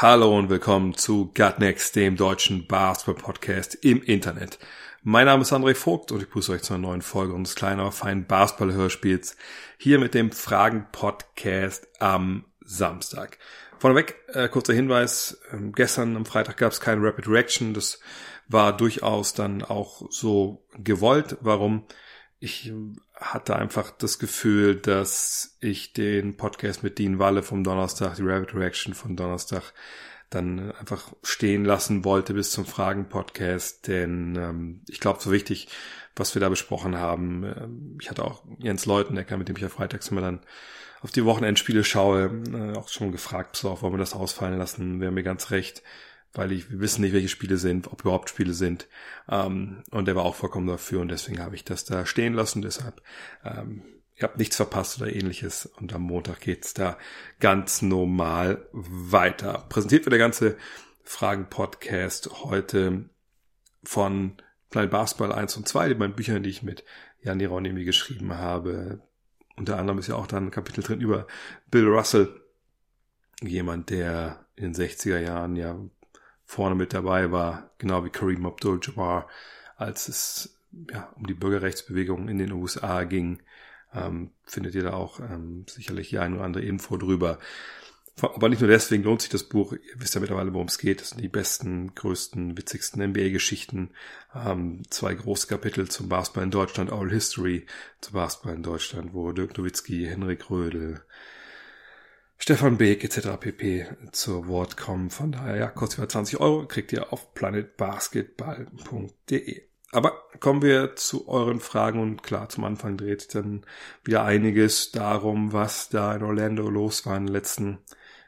Hallo und willkommen zu Gutnext, dem deutschen Basketball-Podcast im Internet. Mein Name ist André Vogt und ich begrüße euch zu einer neuen Folge unseres kleinen, aber feinen Basketball-Hörspiels hier mit dem Fragen-Podcast am Samstag. Vorneweg, äh, kurzer Hinweis, ähm, gestern am Freitag gab es keine Rapid Reaction, das war durchaus dann auch so gewollt. Warum? Ich hatte einfach das Gefühl, dass ich den Podcast mit Dean Walle vom Donnerstag, die Rapid Reaction von Donnerstag, dann einfach stehen lassen wollte bis zum Fragen-Podcast, denn ähm, ich glaube, so wichtig, was wir da besprochen haben. Ähm, ich hatte auch Jens Leutenecker, mit dem ich ja freitags immer dann auf die Wochenendspiele schaue, äh, auch schon gefragt, so, wollen wir das ausfallen lassen? Wäre mir ganz recht weil ich, wir wissen nicht, welche Spiele sind, ob überhaupt Spiele sind. Ähm, und der war auch vollkommen dafür und deswegen habe ich das da stehen lassen. Deshalb, ähm, ihr habt nichts verpasst oder ähnliches. Und am Montag geht's da ganz normal weiter. Präsentiert wird der ganze Fragen-Podcast heute von Planet Basketball 1 und 2, die beiden Büchern, die ich mit Jan Hieronymi geschrieben habe. Unter anderem ist ja auch dann ein Kapitel drin über Bill Russell, jemand, der in den 60er Jahren ja vorne mit dabei war, genau wie Kareem Abdul-Jabbar, als es ja, um die Bürgerrechtsbewegung in den USA ging. Ähm, findet ihr da auch ähm, sicherlich die ein oder andere Info drüber. Aber nicht nur deswegen lohnt sich das Buch. Ihr wisst ja mittlerweile, worum es geht. Das sind die besten, größten, witzigsten NBA-Geschichten. Ähm, zwei große Kapitel zum Basketball in Deutschland, All History zum Basketball in Deutschland, wo Dirk Nowitzki, Henrik Rödel, Stefan Beek etc. pp. zu Wort kommen. Von daher, ja, kostet über 20 Euro, kriegt ihr auf planetbasketball.de. Aber kommen wir zu euren Fragen und klar, zum Anfang dreht dann wieder einiges darum, was da in Orlando los war in den letzten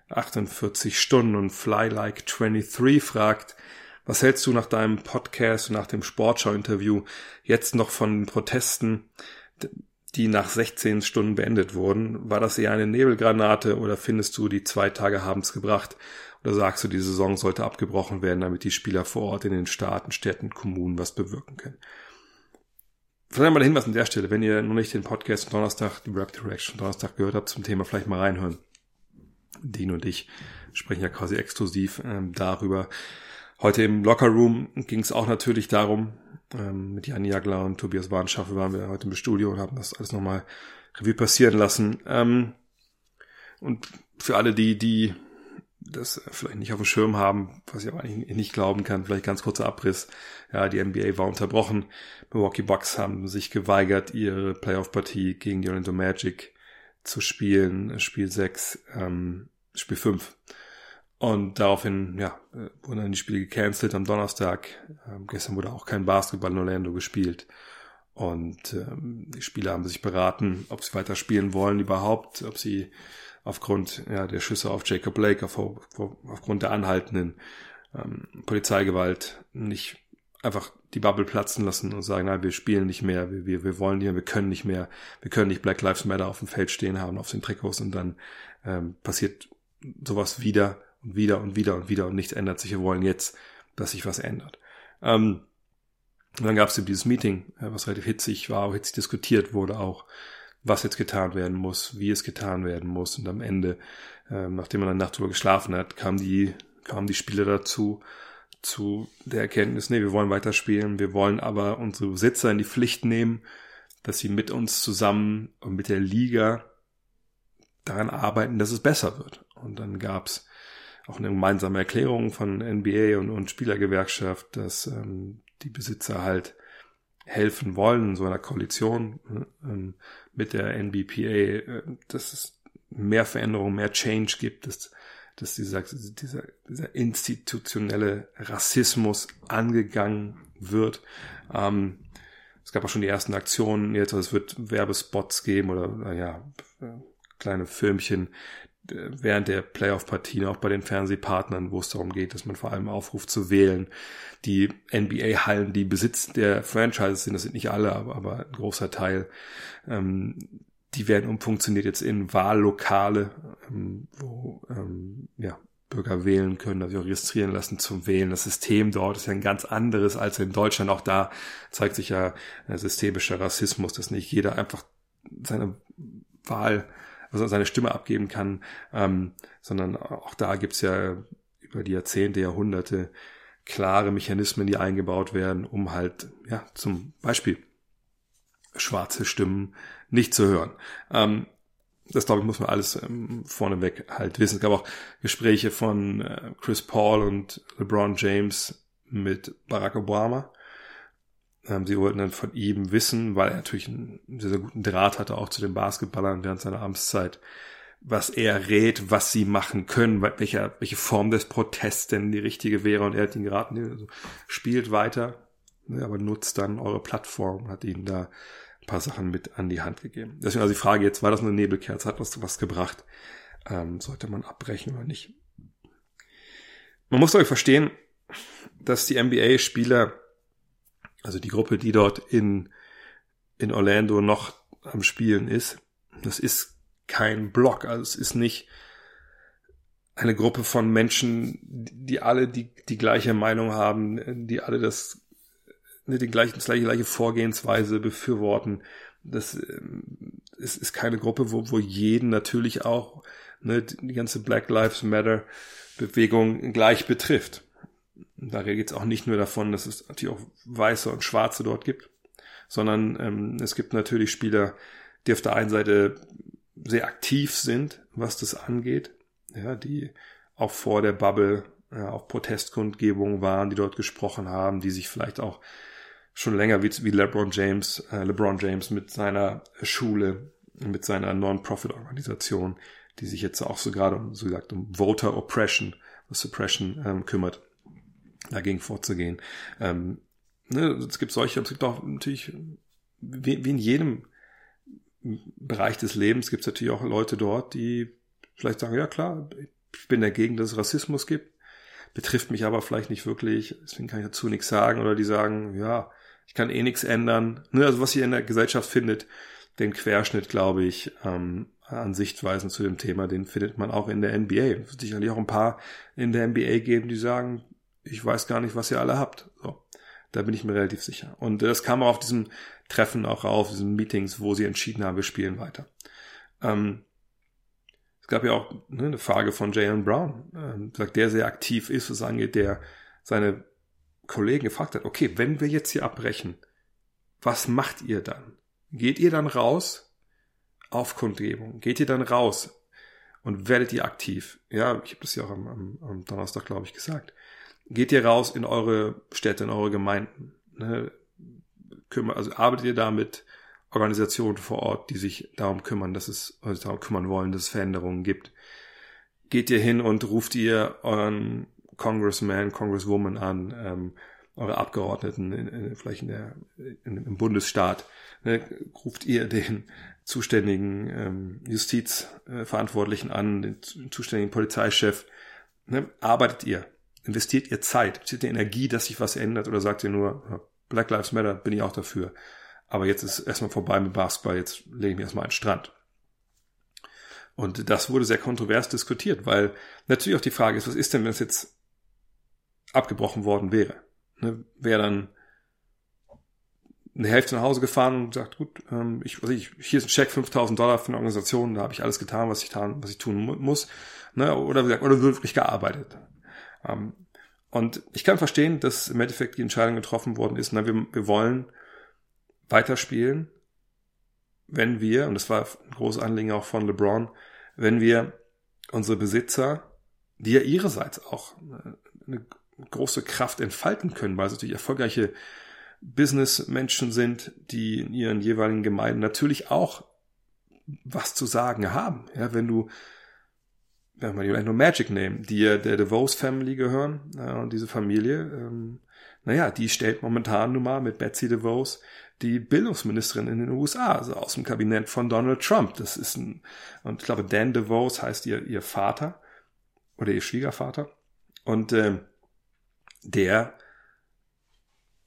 48 Stunden und Fly Like 23 fragt, was hältst du nach deinem Podcast und nach dem Sportschau-Interview jetzt noch von den Protesten die nach 16 Stunden beendet wurden. War das eher eine Nebelgranate oder findest du, die zwei Tage haben es gebracht? Oder sagst du, die Saison sollte abgebrochen werden, damit die Spieler vor Ort in den Staaten, Städten, Kommunen was bewirken können? Vielleicht mal der Hinweis an der Stelle, wenn ihr noch nicht den Podcast von Donnerstag, die Rapid Reaction Donnerstag gehört habt zum Thema, vielleicht mal reinhören. Dean und ich sprechen ja quasi exklusiv ähm, darüber. Heute im Locker Room ging es auch natürlich darum, ähm, mit Jan Jagler und Tobias Warnschaffe waren wir heute im Studio und haben das alles nochmal Revue passieren lassen. Ähm, und für alle, die, die das vielleicht nicht auf dem Schirm haben, was ich aber eigentlich nicht glauben kann, vielleicht ganz kurzer Abriss. Ja, die NBA war unterbrochen. Milwaukee Bucks haben sich geweigert, ihre Playoff-Partie gegen die Orlando Magic zu spielen. Spiel 6, ähm, Spiel 5. Und daraufhin, ja, wurden dann die Spiele gecancelt am Donnerstag. Ähm, gestern wurde auch kein Basketball in Orlando gespielt. Und ähm, die Spieler haben sich beraten, ob sie weiter spielen wollen überhaupt, ob sie aufgrund ja, der Schüsse auf Jacob Blake, auf, auf, aufgrund der anhaltenden ähm, Polizeigewalt nicht einfach die Bubble platzen lassen und sagen, nein, wir spielen nicht mehr, wir, wir, wir wollen nicht mehr, wir können nicht mehr, wir können nicht Black Lives Matter auf dem Feld stehen haben, auf den Trikots und dann ähm, passiert sowas wieder und wieder und wieder und wieder und nichts ändert sich. Wir wollen jetzt, dass sich was ändert. Ähm, und dann gab es eben dieses Meeting, was relativ hitzig war, auch hitzig diskutiert wurde auch, was jetzt getan werden muss, wie es getan werden muss. Und am Ende, ähm, nachdem man eine Nacht drüber geschlafen hat, kamen die, kamen die Spieler dazu, zu der Erkenntnis, nee, wir wollen weiterspielen, wir wollen aber unsere Besitzer in die Pflicht nehmen, dass sie mit uns zusammen und mit der Liga daran arbeiten, dass es besser wird. Und dann gab's auch eine gemeinsame Erklärung von NBA und, und Spielergewerkschaft, dass ähm, die Besitzer halt helfen wollen in so einer Koalition ähm, mit der NBPA, äh, dass es mehr Veränderung, mehr Change gibt, dass, dass dieser, dieser, dieser institutionelle Rassismus angegangen wird. Ähm, es gab auch schon die ersten Aktionen jetzt, also es wird Werbespots geben oder, ja, kleine Filmchen, während der Playoff-Partien, auch bei den Fernsehpartnern, wo es darum geht, dass man vor allem aufruft zu wählen. Die NBA-Hallen, die Besitz der Franchises sind, das sind nicht alle, aber, aber ein großer Teil, ähm, die werden umfunktioniert jetzt in Wahllokale, ähm, wo ähm, ja, Bürger wählen können, also registrieren lassen zum Wählen. Das System dort ist ja ein ganz anderes als in Deutschland. Auch da zeigt sich ja systemischer Rassismus, dass nicht jeder einfach seine Wahl also seine Stimme abgeben kann, ähm, sondern auch da gibt's ja über die Jahrzehnte, Jahrhunderte klare Mechanismen, die eingebaut werden, um halt, ja, zum Beispiel schwarze Stimmen nicht zu hören. Ähm, das glaube ich muss man alles ähm, vorneweg halt wissen. Es gab auch Gespräche von äh, Chris Paul und LeBron James mit Barack Obama, sie wollten dann von ihm wissen, weil er natürlich einen sehr, sehr guten Draht hatte, auch zu den Basketballern während seiner Amtszeit, was er rät, was sie machen können, welche, welche Form des Protests denn die richtige wäre. Und er hat ihn geraten, also spielt weiter, ne, aber nutzt dann eure Plattform, hat ihnen da ein paar Sachen mit an die Hand gegeben. Deswegen also die Frage jetzt, war das eine Nebelkerze, hat das was gebracht? Ähm, sollte man abbrechen oder nicht? Man muss euch verstehen, dass die NBA-Spieler also die Gruppe, die dort in, in Orlando noch am Spielen ist, das ist kein Block, also es ist nicht eine Gruppe von Menschen, die alle die, die gleiche Meinung haben, die alle das, ne, die gleiche, gleiche, gleiche Vorgehensweise befürworten. Das ähm, ist, ist keine Gruppe, wo, wo jeden natürlich auch ne, die ganze Black Lives Matter Bewegung gleich betrifft. Da geht es auch nicht nur davon, dass es natürlich auch Weiße und Schwarze dort gibt, sondern ähm, es gibt natürlich Spieler, die auf der einen Seite sehr aktiv sind, was das angeht, ja, die auch vor der Bubble ja, auf Protestkundgebungen waren, die dort gesprochen haben, die sich vielleicht auch schon länger wie, wie LeBron James, äh, LeBron James mit seiner Schule, mit seiner Non-Profit-Organisation, die sich jetzt auch so gerade um, so gesagt, um Voter Oppression, Suppression ähm, kümmert dagegen vorzugehen. Ähm, ne, es gibt solche, es gibt auch natürlich, wie, wie in jedem Bereich des Lebens gibt es natürlich auch Leute dort, die vielleicht sagen, ja klar, ich bin dagegen, dass es Rassismus gibt, betrifft mich aber vielleicht nicht wirklich, deswegen kann ich dazu nichts sagen, oder die sagen, ja, ich kann eh nichts ändern. Ne, also was ihr in der Gesellschaft findet, den Querschnitt, glaube ich, ähm, an Sichtweisen zu dem Thema, den findet man auch in der NBA. Sicherlich auch ein paar in der NBA geben, die sagen, ich weiß gar nicht, was ihr alle habt. So. Da bin ich mir relativ sicher. Und das kam auch auf diesem Treffen auch auf, diesen Meetings, wo sie entschieden haben, wir spielen weiter. Ähm, es gab ja auch ne, eine Frage von Jalen Brown, ähm, der sehr aktiv ist, was angeht, der seine Kollegen gefragt hat, okay, wenn wir jetzt hier abbrechen, was macht ihr dann? Geht ihr dann raus auf Kundgebung? Geht ihr dann raus und werdet ihr aktiv? Ja, ich habe das ja auch am, am, am Donnerstag, glaube ich, gesagt geht ihr raus in eure Städte, in eure Gemeinden. Ne? Kümmer, also arbeitet ihr da mit Organisationen vor Ort, die sich darum kümmern, dass es, also darum kümmern wollen, dass es Veränderungen gibt. Geht ihr hin und ruft ihr euren Congressman, Congresswoman an, ähm, eure Abgeordneten, in, in, vielleicht in der, in, im Bundesstaat, ne, ruft ihr den zuständigen ähm, Justizverantwortlichen an, den zuständigen Polizeichef, ne, arbeitet ihr investiert ihr Zeit, investiert ihr Energie, dass sich was ändert oder sagt ihr nur, Black Lives Matter, bin ich auch dafür. Aber jetzt ist erstmal vorbei mit Basketball, jetzt lege ich mich erstmal an den Strand. Und das wurde sehr kontrovers diskutiert, weil natürlich auch die Frage ist, was ist denn, wenn es jetzt abgebrochen worden wäre? Ne, wäre dann eine Hälfte nach Hause gefahren und sagt, gut, ähm, ich, also ich, hier ist ein Check 5000 Dollar für eine Organisation, da habe ich alles getan, was ich, getan, was ich tun muss. Ne, oder, oder wirklich gearbeitet. Ähm, und ich kann verstehen, dass im Endeffekt die Entscheidung getroffen worden ist, na, wir, wir wollen weiterspielen, wenn wir, und das war ein großes Anliegen auch von LeBron, wenn wir unsere Besitzer, die ja ihrerseits auch eine große Kraft entfalten können, weil sie natürlich erfolgreiche Businessmenschen sind, die in ihren jeweiligen Gemeinden natürlich auch was zu sagen haben. Ja, wenn du wenn wir vielleicht nur Magic nehmen, die ja der DeVos Family gehören, ja, und diese Familie, ähm, naja, die stellt momentan nun mal mit Betsy DeVos die Bildungsministerin in den USA, also aus dem Kabinett von Donald Trump. Das ist ein, und ich glaube, Dan DeVos heißt ihr, ihr Vater oder ihr Schwiegervater. Und äh, der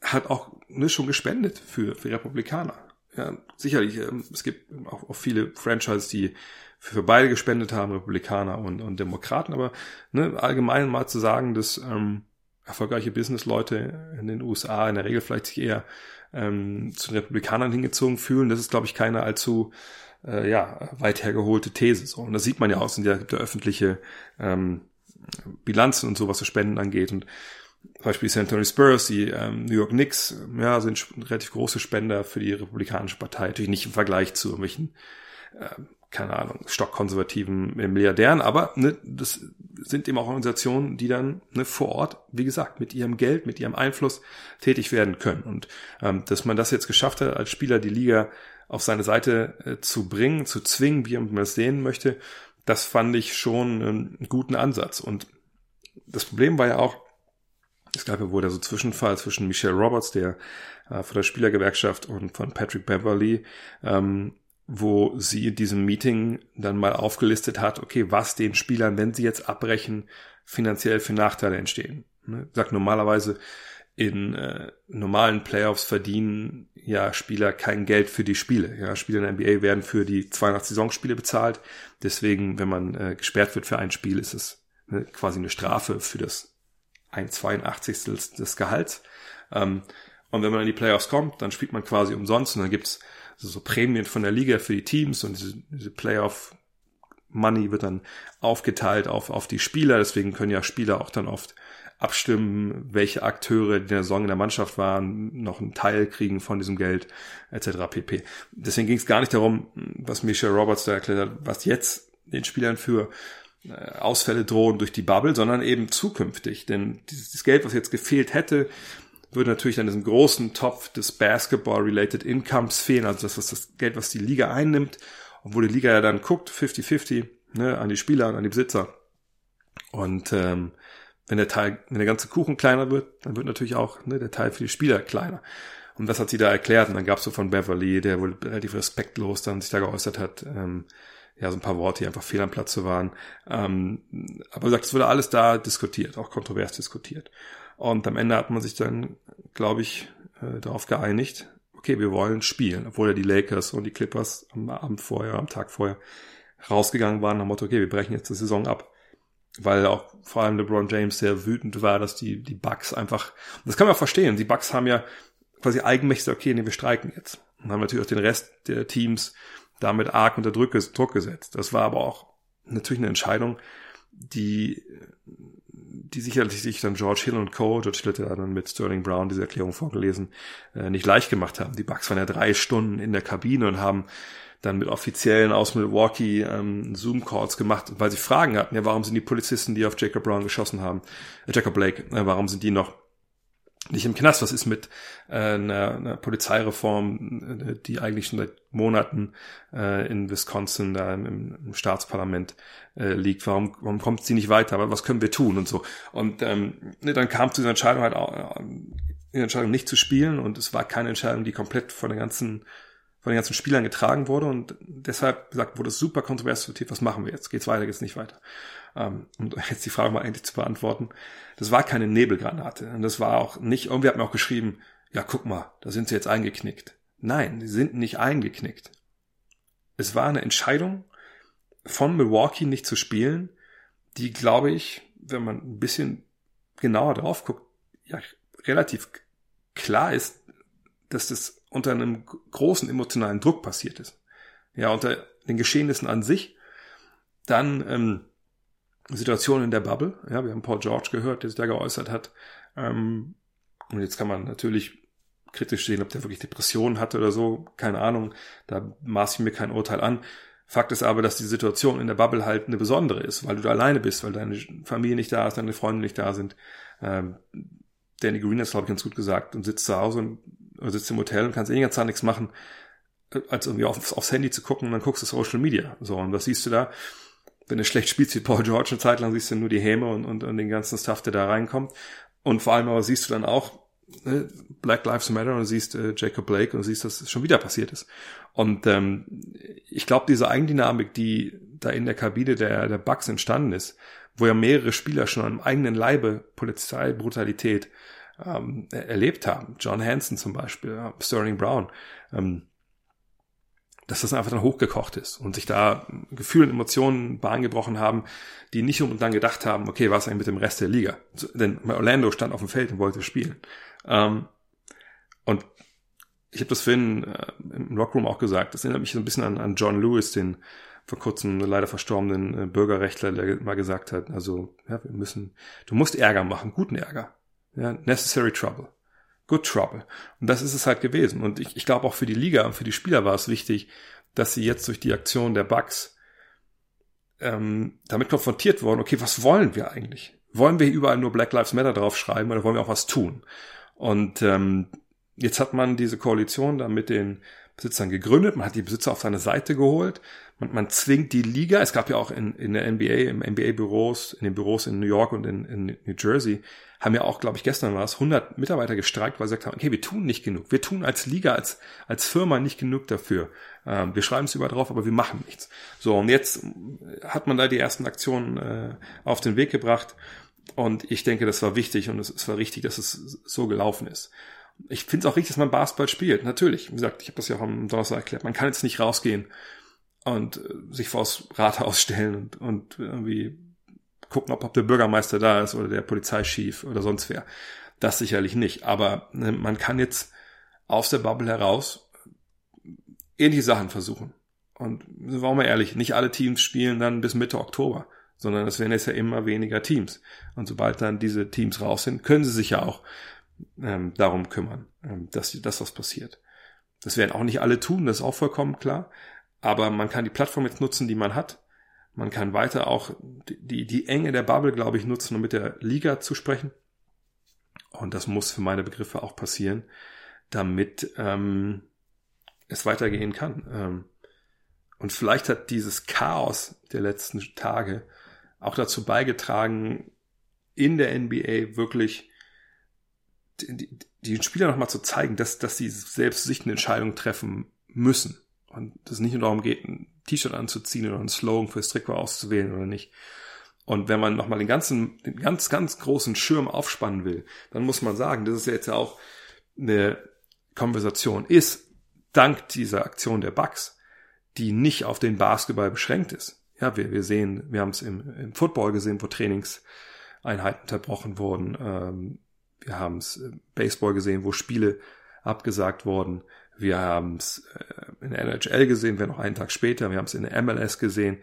hat auch ne, schon gespendet für, für Republikaner. Ja, sicherlich, äh, es gibt auch, auch viele Franchises, die für beide gespendet haben, Republikaner und, und Demokraten, aber ne, allgemein mal zu sagen, dass ähm, erfolgreiche Businessleute in den USA in der Regel vielleicht sich eher ähm, zu den Republikanern hingezogen fühlen, das ist, glaube ich, keine allzu äh, ja, weit hergeholte These. So. Und das sieht man ja auch, sind ja der öffentliche ähm, Bilanzen und so, was so Spenden angeht. Und Beispiel St. Anthony Spurs, die ähm, New York Knicks, ja, sind relativ große Spender für die Republikanische Partei. Natürlich nicht im Vergleich zu irgendwelchen, äh, keine Ahnung, stockkonservativen Milliardären, aber ne, das sind eben auch Organisationen, die dann ne, vor Ort, wie gesagt, mit ihrem Geld, mit ihrem Einfluss tätig werden können. Und ähm, dass man das jetzt geschafft hat, als Spieler die Liga auf seine Seite äh, zu bringen, zu zwingen, wie man das sehen möchte, das fand ich schon einen guten Ansatz. Und das Problem war ja auch, es gab ja wohl der so Zwischenfall zwischen Michelle Roberts, der äh, von der Spielergewerkschaft und von Patrick Beverly, ähm, wo sie in diesem Meeting dann mal aufgelistet hat, okay, was den Spielern, wenn sie jetzt abbrechen, finanziell für Nachteile entstehen. Ne? Sagt normalerweise in äh, normalen Playoffs verdienen ja Spieler kein Geld für die Spiele. Ja, Spieler in der NBA werden für die 82 Saisonspiele bezahlt. Deswegen, wenn man äh, gesperrt wird für ein Spiel, ist es ne, quasi eine Strafe für das ein 82. des Gehalts. Ähm, und wenn man in die Playoffs kommt, dann spielt man quasi umsonst und dann gibt's so Prämien von der Liga für die Teams und diese, diese Playoff Money wird dann aufgeteilt auf, auf die Spieler. Deswegen können ja Spieler auch dann oft abstimmen, welche Akteure, in der Saison in der Mannschaft waren, noch einen Teil kriegen von diesem Geld, etc. pp. Deswegen ging es gar nicht darum, was Michelle Roberts da erklärt hat, was jetzt den Spielern für Ausfälle drohen durch die Bubble, sondern eben zukünftig. Denn dieses Geld, was jetzt gefehlt hätte, würde natürlich dann diesen großen Topf des Basketball-related Incomes fehlen, also das ist das Geld, was die Liga einnimmt, obwohl die Liga ja dann guckt, 50-50, ne, an die Spieler und an die Besitzer. Und ähm, wenn der Teil, wenn der ganze Kuchen kleiner wird, dann wird natürlich auch ne, der Teil für die Spieler kleiner. Und das hat sie da erklärt. Und dann gab es so von Beverly, der wohl relativ respektlos dann sich da geäußert hat, ähm, ja, so ein paar Worte, die einfach fehl am Platze waren. Ähm, aber wie gesagt, es wurde alles da diskutiert, auch kontrovers diskutiert. Und am Ende hat man sich dann, glaube ich, äh, darauf geeinigt, okay, wir wollen spielen, obwohl ja die Lakers und die Clippers am Abend vorher, am Tag vorher rausgegangen waren, nach dem Motto, okay, wir brechen jetzt die Saison ab. Weil auch vor allem LeBron James sehr wütend war, dass die, die Bucks einfach, das kann man auch verstehen, die Bucks haben ja quasi eigenmächtig, okay, nee, wir streiken jetzt. Und haben natürlich auch den Rest der Teams damit arg unter Druck, Druck gesetzt. Das war aber auch natürlich eine Entscheidung, die, die sicherlich sich dann George Hill und Co., George Hill hat dann mit Sterling Brown diese Erklärung vorgelesen, äh, nicht leicht gemacht haben. Die Bucks waren ja drei Stunden in der Kabine und haben dann mit Offiziellen aus Milwaukee ähm, Zoom-Calls gemacht, weil sie Fragen hatten, ja, warum sind die Polizisten, die auf Jacob Brown geschossen haben, äh, Jacob Blake, äh, warum sind die noch nicht im Knast. Was ist mit äh, einer, einer Polizeireform, äh, die eigentlich schon seit Monaten äh, in Wisconsin da im, im Staatsparlament äh, liegt? Warum, warum kommt sie nicht weiter? Aber was können wir tun und so? Und ähm, ne, dann kam zu dieser Entscheidung halt auch, äh, die Entscheidung nicht zu spielen und es war keine Entscheidung, die komplett von den ganzen von den ganzen Spielern getragen wurde und deshalb gesagt wurde es super kontrovers was machen wir jetzt? Geht's weiter, geht's nicht weiter? Ähm, um jetzt die Frage mal eigentlich zu beantworten, das war keine Nebelgranate. Und das war auch nicht, irgendwie hat mir auch geschrieben, ja, guck mal, da sind sie jetzt eingeknickt. Nein, sie sind nicht eingeknickt. Es war eine Entscheidung von Milwaukee nicht zu spielen, die, glaube ich, wenn man ein bisschen genauer drauf guckt, ja, relativ klar ist, dass das unter einem großen emotionalen Druck passiert ist. Ja, unter den Geschehnissen an sich. Dann ähm, Situation in der Bubble. Ja, wir haben Paul George gehört, der sich da geäußert hat. Ähm, und jetzt kann man natürlich kritisch sehen, ob der wirklich Depressionen hatte oder so. Keine Ahnung. Da maß ich mir kein Urteil an. Fakt ist aber, dass die Situation in der Bubble halt eine besondere ist, weil du da alleine bist, weil deine Familie nicht da ist, deine Freunde nicht da sind. Ähm, Danny Green hat es, glaube ich, ganz gut gesagt und sitzt zu Hause und oder sitzt im Hotel und kannst eh Zeit nichts machen, als irgendwie aufs, aufs Handy zu gucken und dann guckst du Social Media. So, und was siehst du da? Wenn du schlecht spielst wie Paul George eine Zeit lang, siehst du nur die Häme und, und, und den ganzen Stuff, der da reinkommt. Und vor allem aber siehst du dann auch, äh, Black Lives Matter und siehst äh, Jacob Blake und siehst, dass es schon wieder passiert ist. Und ähm, ich glaube, diese Eigendynamik, die da in der Kabine der, der Bucks entstanden ist, wo ja mehrere Spieler schon am eigenen Leibe Polizeibrutalität ähm, erlebt haben. John Hanson zum Beispiel, ja, Sterling Brown. Ähm, dass das einfach dann hochgekocht ist und sich da Gefühle und Emotionen Bahn gebrochen haben, die nicht um und dann gedacht haben, okay, was eigentlich mit dem Rest der Liga? Denn Orlando stand auf dem Feld und wollte spielen. Ähm, und ich habe das vorhin äh, im Lockroom auch gesagt, das erinnert mich so ein bisschen an, an John Lewis, den vor kurzem leider verstorbenen äh, Bürgerrechtler, der mal gesagt hat, also ja, wir müssen, du musst Ärger machen, guten Ärger. Ja, necessary trouble. Good trouble. Und das ist es halt gewesen. Und ich, ich glaube auch für die Liga und für die Spieler war es wichtig, dass sie jetzt durch die Aktion der Bugs ähm, damit konfrontiert wurden, okay, was wollen wir eigentlich? Wollen wir überall nur Black Lives Matter draufschreiben oder wollen wir auch was tun? Und ähm, jetzt hat man diese Koalition da mit den Besitzern gegründet, man hat die Besitzer auf seine Seite geholt, man, man zwingt die Liga, es gab ja auch in, in der NBA, im NBA-Büros, in den Büros in New York und in, in New Jersey, haben ja auch, glaube ich, gestern war es, 100 Mitarbeiter gestreikt, weil sie gesagt haben, okay, wir tun nicht genug. Wir tun als Liga, als, als Firma nicht genug dafür. Ähm, wir schreiben es über drauf, aber wir machen nichts. So, und jetzt hat man da die ersten Aktionen äh, auf den Weg gebracht. Und ich denke, das war wichtig und es, es war richtig, dass es so gelaufen ist. Ich finde es auch richtig, dass man Basketball spielt. Natürlich, wie gesagt, ich habe das ja auch am Donnerstag erklärt. Man kann jetzt nicht rausgehen und äh, sich vors Rathaus stellen und, und irgendwie gucken, ob, ob der Bürgermeister da ist oder der Polizeichef oder sonst wer. Das sicherlich nicht. Aber ne, man kann jetzt aus der Bubble heraus ähnliche Sachen versuchen. Und sind wir auch mal ehrlich, nicht alle Teams spielen dann bis Mitte Oktober, sondern es werden jetzt ja immer weniger Teams. Und sobald dann diese Teams raus sind, können sie sich ja auch ähm, darum kümmern, ähm, dass das was passiert. Das werden auch nicht alle tun, das ist auch vollkommen klar. Aber man kann die Plattform jetzt nutzen, die man hat. Man kann weiter auch die, die Enge der Bubble, glaube ich, nutzen, um mit der Liga zu sprechen. Und das muss für meine Begriffe auch passieren, damit ähm, es weitergehen kann. Ähm, und vielleicht hat dieses Chaos der letzten Tage auch dazu beigetragen, in der NBA wirklich die, die Spieler nochmal zu zeigen, dass, dass sie selbst sich eine Entscheidung treffen müssen. Und es nicht nur darum geht, ein T-Shirt anzuziehen oder einen Slogan fürs Trikot auszuwählen oder nicht. Und wenn man nochmal den ganzen, den ganz, ganz großen Schirm aufspannen will, dann muss man sagen, dass es ja jetzt ja auch eine Konversation ist, dank dieser Aktion der Bugs, die nicht auf den Basketball beschränkt ist. Ja, wir, wir sehen, wir haben es im, im Football gesehen, wo Trainingseinheiten unterbrochen wurden. Ähm, wir haben es im Baseball gesehen, wo Spiele abgesagt wurden. Wir haben es äh, in der NHL gesehen, wir noch einen Tag später. Wir haben es in der MLS gesehen.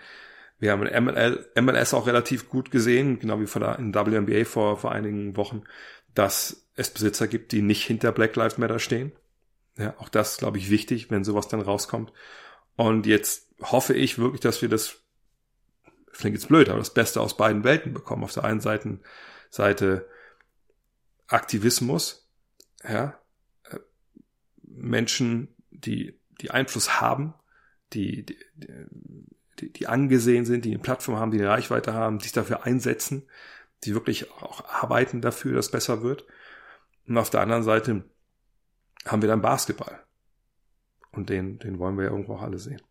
Wir haben in ML, MLS auch relativ gut gesehen, genau wie in WNBA vor, vor einigen Wochen, dass es Besitzer gibt, die nicht hinter Black Lives Matter stehen. Ja, auch das glaube ich wichtig, wenn sowas dann rauskommt. Und jetzt hoffe ich wirklich, dass wir das, das klingt jetzt blöd, aber das Beste aus beiden Welten bekommen. Auf der einen Seite, Seite Aktivismus, ja, Menschen, die, die Einfluss haben, die, die, die, die angesehen sind, die eine Plattform haben, die eine Reichweite haben, sich dafür einsetzen, die wirklich auch arbeiten dafür, dass es besser wird. Und auf der anderen Seite haben wir dann Basketball. Und den, den wollen wir ja irgendwo auch alle sehen.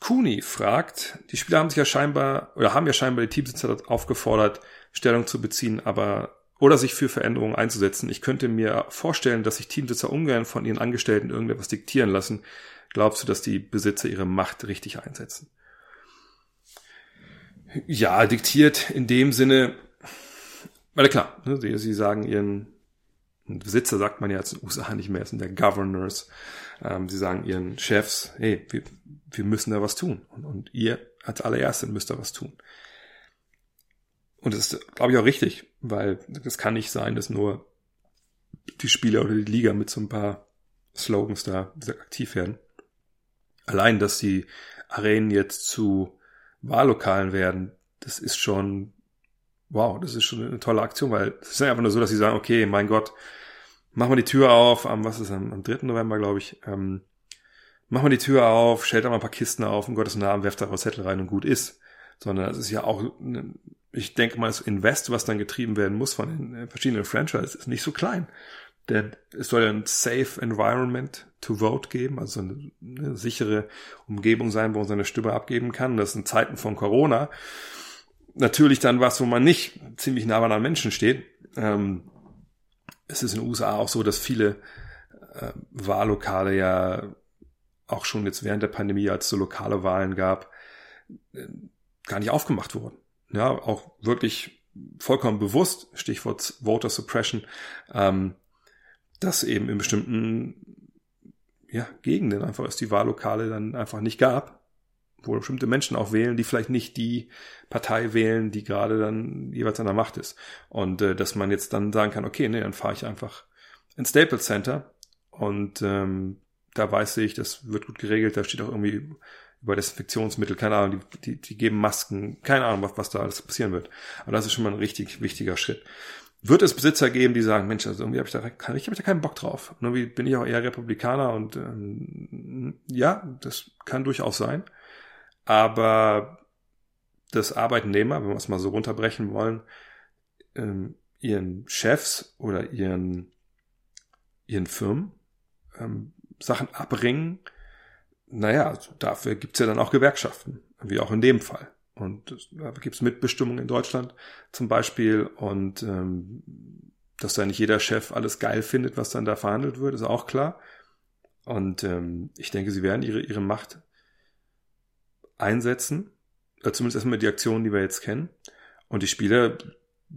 Kuni fragt, die Spieler haben sich ja scheinbar, oder haben ja scheinbar die Teamsitzer aufgefordert, Stellung zu beziehen, aber oder sich für Veränderungen einzusetzen. Ich könnte mir vorstellen, dass sich Teambesitzer ungern von ihren Angestellten irgendetwas diktieren lassen. Glaubst du, dass die Besitzer ihre Macht richtig einsetzen? Ja, diktiert in dem Sinne, weil klar, ne, sie, sie sagen ihren Besitzer sagt man ja jetzt in den USA nicht mehr, es sind der Governors. Ähm, sie sagen ihren Chefs, hey, wir, wir müssen da was tun. Und, und ihr als allererste müsst da was tun. Und das ist, glaube ich, auch richtig, weil das kann nicht sein, dass nur die Spieler oder die Liga mit so ein paar Slogans da aktiv werden. Allein, dass die Arenen jetzt zu Wahllokalen werden, das ist schon, wow, das ist schon eine tolle Aktion, weil es ist einfach nur so, dass sie sagen, okay, mein Gott, machen wir die Tür auf, am, was ist am, am 3. November, glaube ich, ähm, machen wir die Tür auf, stellt da mal ein paar Kisten auf, in Gottes Namen, werft da Zettel rein und gut ist. Sondern es ist ja auch eine, ich denke mal, das Invest, was dann getrieben werden muss von den äh, verschiedenen Franchises, ist nicht so klein. Denn es soll ja ein safe environment to vote geben, also eine, eine sichere Umgebung sein, wo man seine Stimme abgeben kann. Das in Zeiten von Corona natürlich dann was, wo man nicht ziemlich nah an Menschen steht. Ähm, es ist in den USA auch so, dass viele äh, Wahllokale ja auch schon jetzt während der Pandemie, als es so lokale Wahlen gab, äh, gar nicht aufgemacht wurden. Ja, auch wirklich vollkommen bewusst, Stichwort Voter Suppression, ähm, dass eben in bestimmten ja, Gegenden einfach es die Wahllokale dann einfach nicht gab, wo bestimmte Menschen auch wählen, die vielleicht nicht die Partei wählen, die gerade dann jeweils an der Macht ist. Und äh, dass man jetzt dann sagen kann, okay, nee, dann fahre ich einfach ins Staples Center und ähm, da weiß ich, das wird gut geregelt, da steht auch irgendwie über Desinfektionsmittel, keine Ahnung, die, die, die geben Masken, keine Ahnung, was, was da alles passieren wird. Aber das ist schon mal ein richtig wichtiger Schritt. Wird es Besitzer geben, die sagen, Mensch, also irgendwie habe ich da, ich hab da keinen Bock drauf. Und irgendwie bin ich auch eher Republikaner und ähm, ja, das kann durchaus sein. Aber das Arbeitnehmer, wenn wir es mal so runterbrechen wollen, ähm, ihren Chefs oder ihren, ihren Firmen ähm, Sachen abbringen, naja, also dafür gibt's ja dann auch Gewerkschaften, wie auch in dem Fall. Und da gibt's Mitbestimmung in Deutschland zum Beispiel. Und ähm, dass da nicht jeder Chef alles geil findet, was dann da verhandelt wird, ist auch klar. Und ähm, ich denke, sie werden ihre, ihre Macht einsetzen. Äh, zumindest erstmal die Aktionen, die wir jetzt kennen. Und die Spieler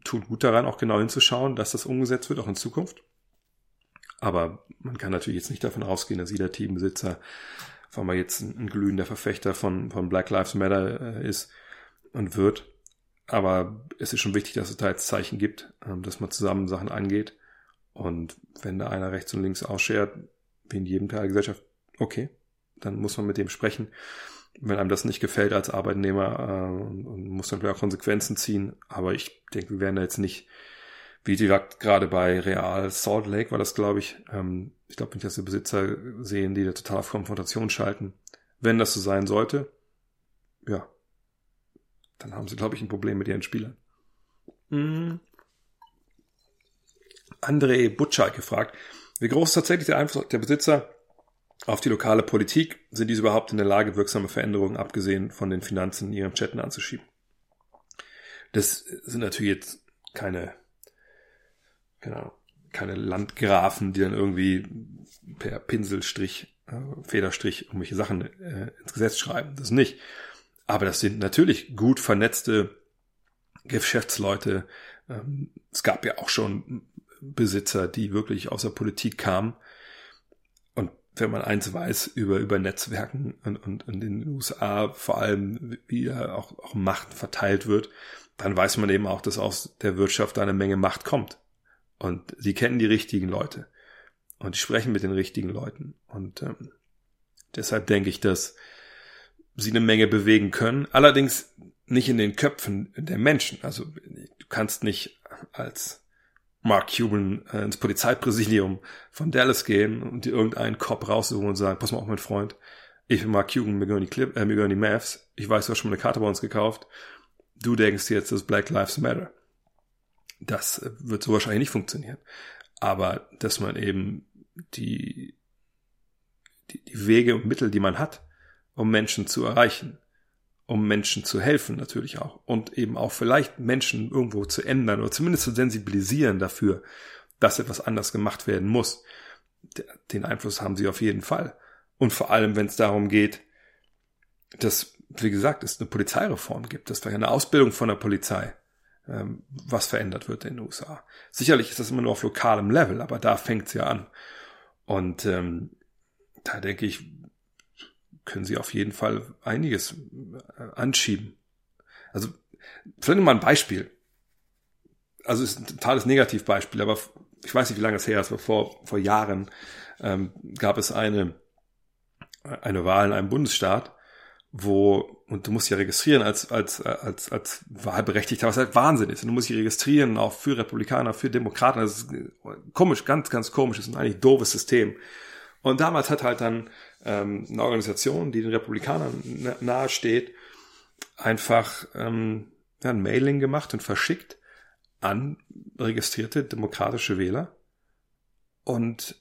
tun gut daran, auch genau hinzuschauen, dass das umgesetzt wird, auch in Zukunft. Aber man kann natürlich jetzt nicht davon ausgehen, dass jeder Teambesitzer wenn man jetzt ein, glühender Verfechter von, von Black Lives Matter äh, ist und wird. Aber es ist schon wichtig, dass es da jetzt Zeichen gibt, ähm, dass man zusammen Sachen angeht. Und wenn da einer rechts und links ausschert, wie in jedem Teil der Gesellschaft, okay, dann muss man mit dem sprechen. Wenn einem das nicht gefällt als Arbeitnehmer, äh, muss dann vielleicht auch Konsequenzen ziehen. Aber ich denke, wir werden da jetzt nicht wie gesagt, gerade bei Real Salt Lake war das, glaube ich. Ähm, ich glaube nicht, dass wir Besitzer sehen, die da total auf Konfrontation schalten. Wenn das so sein sollte, ja, dann haben sie, glaube ich, ein Problem mit ihren Spielern. Mhm. André Butschak gefragt, wie groß ist tatsächlich der Einfluss der Besitzer auf die lokale Politik? Sind diese überhaupt in der Lage, wirksame Veränderungen, abgesehen von den Finanzen, in ihren Chatten anzuschieben? Das sind natürlich jetzt keine genau, keine Landgrafen, die dann irgendwie per Pinselstrich, äh, Federstrich irgendwelche Sachen äh, ins Gesetz schreiben. Das nicht. Aber das sind natürlich gut vernetzte Geschäftsleute. Ähm, es gab ja auch schon Besitzer, die wirklich aus der Politik kamen. Und wenn man eins weiß über, über Netzwerken und, und in den USA vor allem, wie da auch, auch Macht verteilt wird, dann weiß man eben auch, dass aus der Wirtschaft eine Menge Macht kommt. Und sie kennen die richtigen Leute. Und sprechen mit den richtigen Leuten. Und ähm, deshalb denke ich, dass sie eine Menge bewegen können. Allerdings nicht in den Köpfen der Menschen. Also du kannst nicht als Mark Cuban äh, ins Polizeipräsidium von Dallas gehen und dir irgendeinen Cop raussuchen und sagen, pass mal auf, mein Freund, ich bin Mark Cuban, mir gehören die, Clip, äh, mir gehören die Mavs, ich weiß, du hast schon mal eine Karte bei uns gekauft, du denkst jetzt, dass Black Lives Matter. Das wird so wahrscheinlich nicht funktionieren. Aber dass man eben die, die, die Wege und Mittel, die man hat, um Menschen zu erreichen, um Menschen zu helfen natürlich auch und eben auch vielleicht Menschen irgendwo zu ändern oder zumindest zu sensibilisieren dafür, dass etwas anders gemacht werden muss. Den Einfluss haben sie auf jeden Fall. Und vor allem, wenn es darum geht, dass, wie gesagt, es eine Polizeireform gibt, dass wir eine Ausbildung von der Polizei ähm, was verändert wird in den USA. Sicherlich ist das immer nur auf lokalem Level, aber da fängt es ja an. Und ähm, da denke ich, können sie auf jeden Fall einiges äh, anschieben. Also, vielleicht mal ein Beispiel. Also es ist ein totales Negativbeispiel, aber ich weiß nicht, wie lange es her ist, aber vor, vor Jahren ähm, gab es eine, eine Wahl in einem Bundesstaat, wo, und du musst dich ja registrieren als, als, als, als Wahlberechtigter, was halt Wahnsinn ist. Und du musst dich registrieren, auch für Republikaner, für Demokraten. Das ist komisch, ganz, ganz komisch. Das ist ein eigentlich doofes System. Und damals hat halt dann ähm, eine Organisation, die den Republikanern nahe steht, einfach ähm, ja, ein Mailing gemacht und verschickt an registrierte demokratische Wähler. Und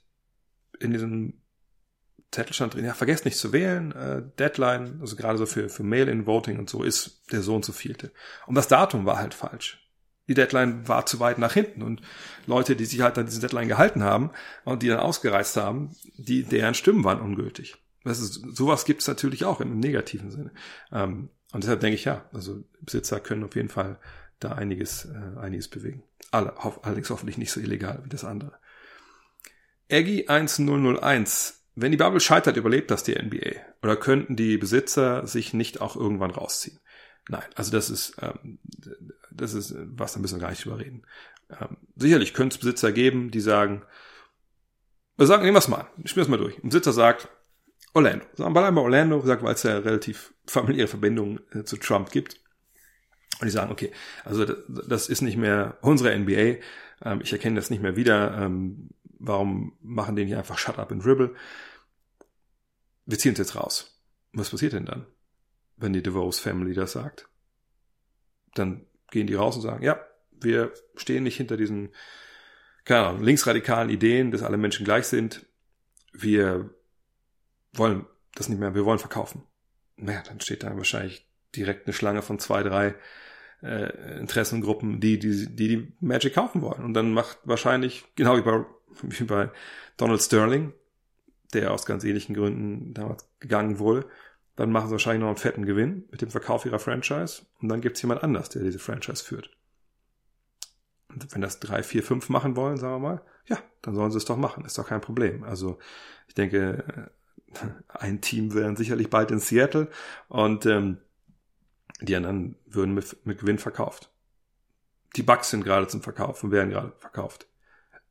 in diesem Zettel stand drin, ja, vergesst nicht zu wählen, äh, Deadline, also gerade so für, für Mail-in-Voting und so, ist der so und so vielte. Und das Datum war halt falsch. Die Deadline war zu weit nach hinten und Leute, die sich halt an diese Deadline gehalten haben und die dann ausgereist haben, die, deren Stimmen waren ungültig. Das ist, sowas gibt es natürlich auch im, negativen Sinne. Ähm, und deshalb denke ich, ja, also Besitzer können auf jeden Fall da einiges, äh, einiges bewegen. Alle, hoff, allerdings hoffentlich nicht so illegal wie das andere. Eggy 1001 wenn die Bubble scheitert, überlebt das die NBA? Oder könnten die Besitzer sich nicht auch irgendwann rausziehen? Nein, also das ist, ähm, das ist was, da müssen wir gar nicht drüber reden. Ähm, sicherlich könnte es Besitzer geben, die sagen, wir sagen, nehmen wir es mal ich spiele es mal durch. Ein Besitzer sagt, Orlando. Sagen wir einmal Orlando, sagt, weil es ja relativ familiäre Verbindungen äh, zu Trump gibt. Und die sagen, okay, also das, das ist nicht mehr unsere NBA, ähm, ich erkenne das nicht mehr wieder, ähm, warum machen den hier einfach Shut Up and Dribble? Wir ziehen es jetzt raus. Was passiert denn dann, wenn die DeVos Family das sagt? Dann gehen die raus und sagen, ja, wir stehen nicht hinter diesen, keine Ahnung, linksradikalen Ideen, dass alle Menschen gleich sind. Wir wollen das nicht mehr, wir wollen verkaufen. Naja, dann steht da wahrscheinlich direkt eine Schlange von zwei, drei äh, Interessengruppen, die, die, die die Magic kaufen wollen. Und dann macht wahrscheinlich, genau wie bei wie bei Donald Sterling, der aus ganz ähnlichen Gründen damals gegangen wurde. Dann machen sie wahrscheinlich noch einen fetten Gewinn mit dem Verkauf ihrer Franchise und dann gibt es jemand anders, der diese Franchise führt. Und wenn das drei, vier, fünf machen wollen, sagen wir mal, ja, dann sollen sie es doch machen, ist doch kein Problem. Also ich denke, ein Team wäre sicherlich bald in Seattle und ähm, die anderen würden mit, mit Gewinn verkauft. Die Bugs sind gerade zum Verkaufen, werden gerade verkauft.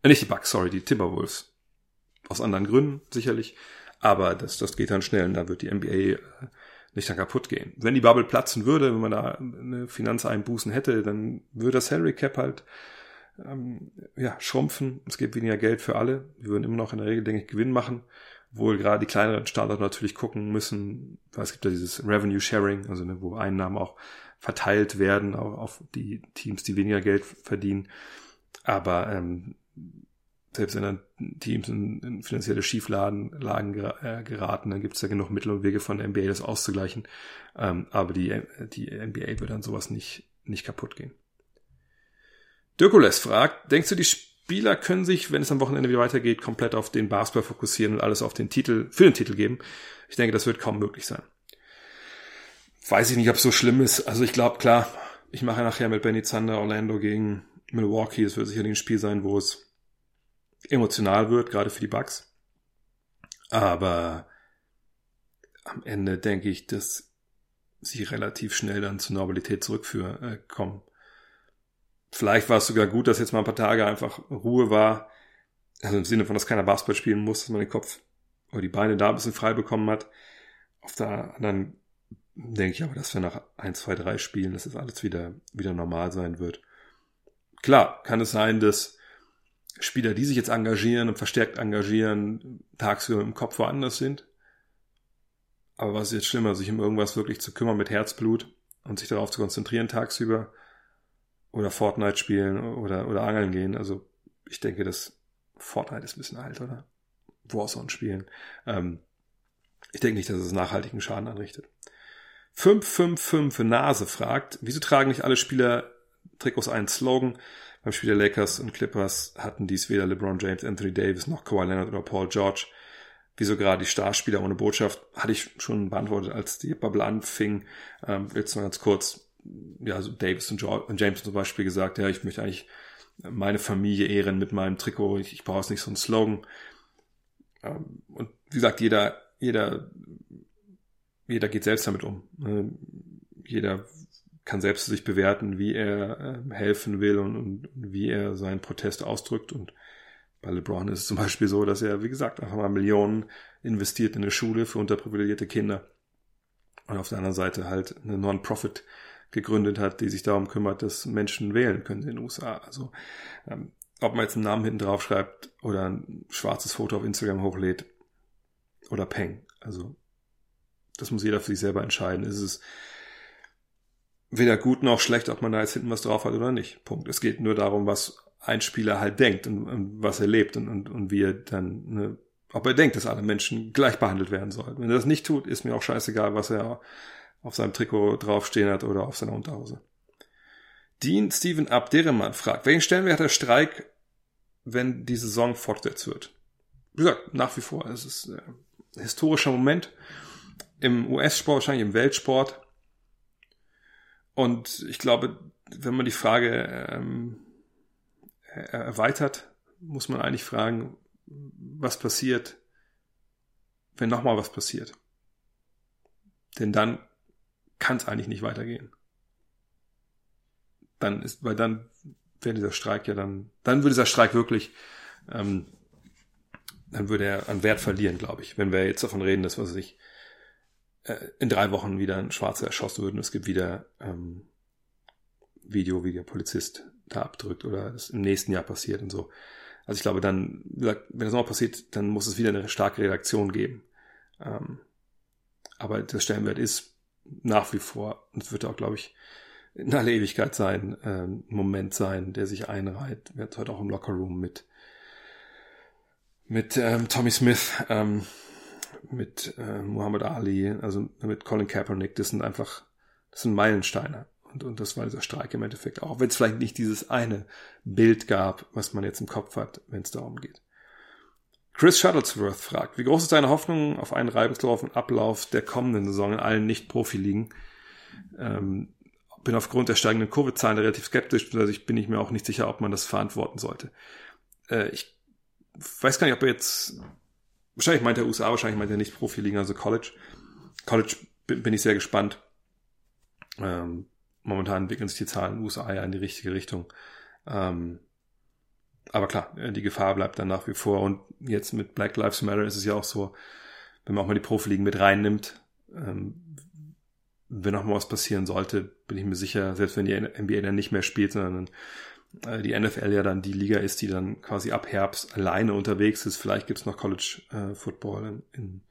Äh, nicht die Bucks, sorry, die Timberwolves. Aus anderen Gründen sicherlich. Aber das, das geht dann schnell und da wird die NBA äh, nicht dann kaputt gehen. Wenn die Bubble platzen würde, wenn man da eine Finanzeinbußen hätte, dann würde das Salary Cap halt ähm, ja, schrumpfen. Es gibt weniger Geld für alle. Wir würden immer noch in der Regel, denke ich, Gewinn machen. Wohl gerade die kleineren Standorte natürlich gucken müssen, weil es gibt ja dieses Revenue Sharing, also ne, wo Einnahmen auch verteilt werden auf, auf die Teams, die weniger Geld verdienen. Aber ähm, selbst wenn dann Teams in, in finanzielle Schieflagen Lagen, äh, geraten, dann gibt es ja genug Mittel und Wege von der NBA, das auszugleichen. Ähm, aber die, die NBA wird dann sowas nicht, nicht kaputt gehen. Dirkules fragt, denkst du, die Spieler können sich, wenn es am Wochenende wieder weitergeht, komplett auf den Basketball fokussieren und alles auf den Titel, für den Titel geben? Ich denke, das wird kaum möglich sein. Weiß ich nicht, ob es so schlimm ist. Also ich glaube, klar, ich mache nachher mit Benny Zander Orlando gegen Milwaukee. Es wird sicherlich ein Spiel sein, wo es emotional wird, gerade für die Bugs. Aber am Ende denke ich, dass sie relativ schnell dann zur Normalität zurückkommen. Äh, Vielleicht war es sogar gut, dass jetzt mal ein paar Tage einfach Ruhe war. Also im Sinne von, dass keiner Basketball spielen muss, dass man den Kopf oder die Beine da ein bisschen frei bekommen hat. Auf der anderen denke ich aber, dass wir nach 1, 2, 3 Spielen, dass das alles wieder, wieder normal sein wird. Klar, kann es sein, dass Spieler, die sich jetzt engagieren und verstärkt engagieren, tagsüber im Kopf woanders sind. Aber was ist jetzt schlimmer, sich um irgendwas wirklich zu kümmern mit Herzblut und sich darauf zu konzentrieren tagsüber oder Fortnite spielen oder, oder angeln gehen. Also ich denke, dass Fortnite ist ein bisschen alt, oder? Warzone spielen. Ähm, ich denke nicht, dass es nachhaltigen Schaden anrichtet. 555 Nase fragt, wieso tragen nicht alle Spieler Trikots einen Slogan? Beim Spiel der Lakers und Clippers hatten dies weder LeBron James, Anthony Davis noch Kawhi Leonard oder Paul George. Wieso gerade die Starspieler ohne Botschaft? Hatte ich schon beantwortet, als die Bubble anfing. Ähm, jetzt mal ganz kurz. Ja, also Davis und, George, und James zum Beispiel gesagt, ja, ich möchte eigentlich meine Familie ehren mit meinem Trikot. Ich, ich brauche jetzt nicht so einen Slogan. Ähm, und wie gesagt, jeder, jeder, jeder geht selbst damit um. Ähm, jeder kann selbst sich bewerten, wie er äh, helfen will und, und, wie er seinen Protest ausdrückt. Und bei LeBron ist es zum Beispiel so, dass er, wie gesagt, einfach mal Millionen investiert in eine Schule für unterprivilegierte Kinder. Und auf der anderen Seite halt eine Non-Profit gegründet hat, die sich darum kümmert, dass Menschen wählen können in den USA. Also ähm, ob man jetzt einen Namen hinten drauf schreibt oder ein schwarzes Foto auf Instagram hochlädt oder Peng. Also das muss jeder für sich selber entscheiden. Ist es weder gut noch schlecht, ob man da jetzt hinten was drauf hat oder nicht. Punkt. Es geht nur darum, was ein Spieler halt denkt und, und was er lebt und, und, und wie er dann, ne, ob er denkt, dass alle Menschen gleich behandelt werden sollen. Wenn er das nicht tut, ist mir auch scheißegal, was er auf seinem Trikot draufstehen hat oder auf seiner Unterhose. Dean Steven Abderrahman fragt, welchen Stellenwert hat der Streik, wenn die Saison fortgesetzt wird? Wie gesagt, nach wie vor. Es ist ein historischer Moment im US-Sport, wahrscheinlich im Weltsport. Und ich glaube, wenn man die Frage ähm, erweitert, muss man eigentlich fragen, was passiert, wenn nochmal was passiert. Denn dann kann es eigentlich nicht weitergehen. Dann ist, weil dann wäre dieser Streik ja dann, dann würde dieser Streik wirklich, ähm, dann würde er an Wert verlieren, glaube ich. Wenn wir jetzt davon reden, dass was ich äh, in drei Wochen wieder ein Schwarzer erschossen würden, es gibt wieder ähm, Video, wie der Polizist da abdrückt oder es im nächsten Jahr passiert und so. Also ich glaube, dann, wenn das noch passiert, dann muss es wieder eine starke Redaktion geben. Ähm, aber der Stellenwert ist nach wie vor, und es wird auch, glaube ich, in aller Ewigkeit sein, ähm, Moment sein, der sich einreiht. Wird heute auch im Lockerroom mit mit ähm, Tommy Smith, ähm, mit äh, Muhammad Ali, also mit Colin Kaepernick. Das sind einfach, das sind Meilensteine. Und, und das war dieser Streik im Endeffekt. Auch wenn es vielleicht nicht dieses eine Bild gab, was man jetzt im Kopf hat, wenn es darum geht. Chris Shuttlesworth fragt, wie groß ist deine Hoffnung auf einen reibungslosen Ablauf der kommenden Saison in allen Nicht-Profi-Ligen? Ähm, bin aufgrund der steigenden Covid-Zahlen relativ skeptisch, also ich bin ich mir auch nicht sicher, ob man das verantworten sollte. Äh, ich weiß gar nicht, ob er jetzt, wahrscheinlich meint er USA, wahrscheinlich meint er nicht Profi-Ligen, also College. College bin, ich sehr gespannt. Ähm, momentan entwickeln sich die Zahlen in den USA ja in die richtige Richtung. Ähm, aber klar, äh, die Gefahr bleibt dann nach wie vor. Und jetzt mit Black Lives Matter ist es ja auch so, wenn man auch mal die Profiligen mit reinnimmt, ähm, wenn noch mal was passieren sollte, bin ich mir sicher, selbst wenn die NBA dann nicht mehr spielt, sondern die NFL ja dann die Liga ist, die dann quasi ab Herbst alleine unterwegs ist. Vielleicht gibt's noch College äh, Football in, in,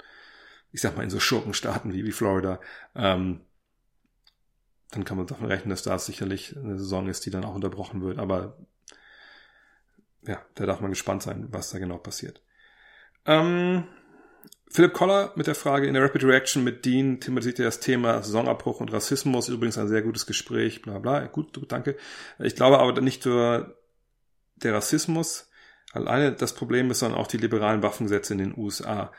ich sag mal, in so Schurkenstaaten wie, wie Florida. Ähm, dann kann man davon rechnen, dass da sicherlich eine Saison ist, die dann auch unterbrochen wird. Aber ja, da darf man gespannt sein, was da genau passiert. Ähm, Philipp Koller mit der Frage in der Rapid Reaction mit Dean thematisiert ja das Thema Saisonabbruch und Rassismus. Übrigens ein sehr gutes Gespräch, bla bla. Gut, danke. Ich glaube aber nicht nur der Rassismus alleine das Problem ist, sondern auch die liberalen Waffengesetze in den USA.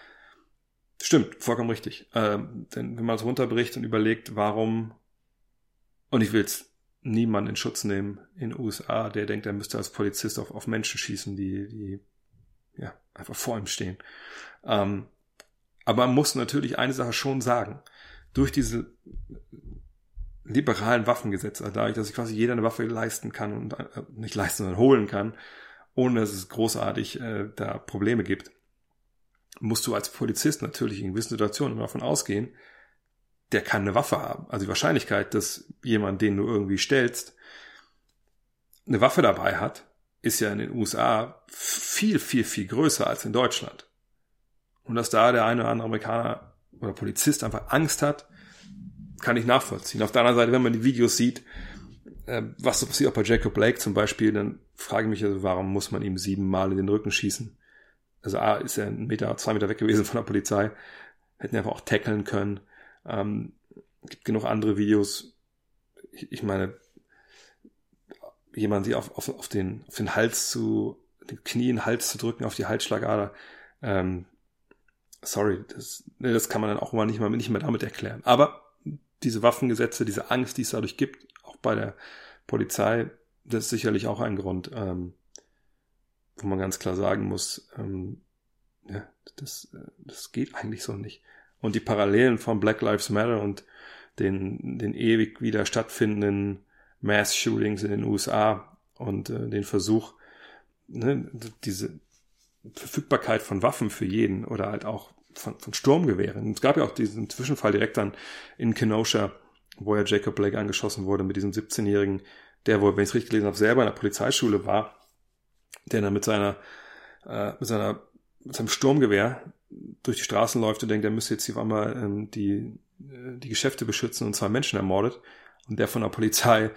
Stimmt, vollkommen richtig. Ähm, denn wenn man es runterbricht und überlegt, warum und ich will jetzt niemanden in Schutz nehmen in den USA, der denkt, er müsste als Polizist auf, auf Menschen schießen, die, die ja, einfach vor ihm stehen. Ähm, aber man muss natürlich eine Sache schon sagen. Durch diese liberalen Waffengesetze, also dadurch, dass sich quasi jeder eine Waffe leisten kann und äh, nicht leisten, sondern holen kann, ohne dass es großartig äh, da Probleme gibt, musst du als Polizist natürlich in gewissen Situationen immer davon ausgehen, der kann eine Waffe haben. Also die Wahrscheinlichkeit, dass jemand, den du irgendwie stellst, eine Waffe dabei hat, ist ja in den USA viel, viel, viel größer als in Deutschland. Und dass da der eine oder andere Amerikaner oder Polizist einfach Angst hat, kann ich nachvollziehen. Auf der anderen Seite, wenn man die Videos sieht, äh, was so passiert auch bei Jacob Blake zum Beispiel, dann frage ich mich also, warum muss man ihm siebenmal in den Rücken schießen? Also A, ist er ein Meter, zwei Meter weg gewesen von der Polizei, hätten einfach auch tackeln können. Ähm, gibt genug andere Videos. Ich, ich meine, jemand sie auf, auf, auf, den, auf den Hals zu, den Knie in den Hals zu drücken, auf die Halsschlagader. Ähm, sorry, das, das kann man dann auch mal nicht, mal nicht mehr damit erklären. Aber diese Waffengesetze, diese Angst, die es dadurch gibt, auch bei der Polizei, das ist sicherlich auch ein Grund, ähm, wo man ganz klar sagen muss, ähm, ja, das, das geht eigentlich so nicht und die Parallelen von Black Lives Matter und den, den ewig wieder stattfindenden Mass-Shootings in den USA und äh, den Versuch, ne, diese Verfügbarkeit von Waffen für jeden oder halt auch von, von Sturmgewehren. Es gab ja auch diesen Zwischenfall direkt dann in Kenosha, wo ja Jacob Blake angeschossen wurde mit diesem 17-Jährigen, der wohl, wenn ich es richtig gelesen habe, selber in der Polizeischule war, der dann mit seiner, äh, mit seiner, mit seinem Sturmgewehr durch die Straßen läuft und denkt, er müsste jetzt hier einmal ähm, die, äh, die Geschäfte beschützen und zwei Menschen ermordet. und der von der Polizei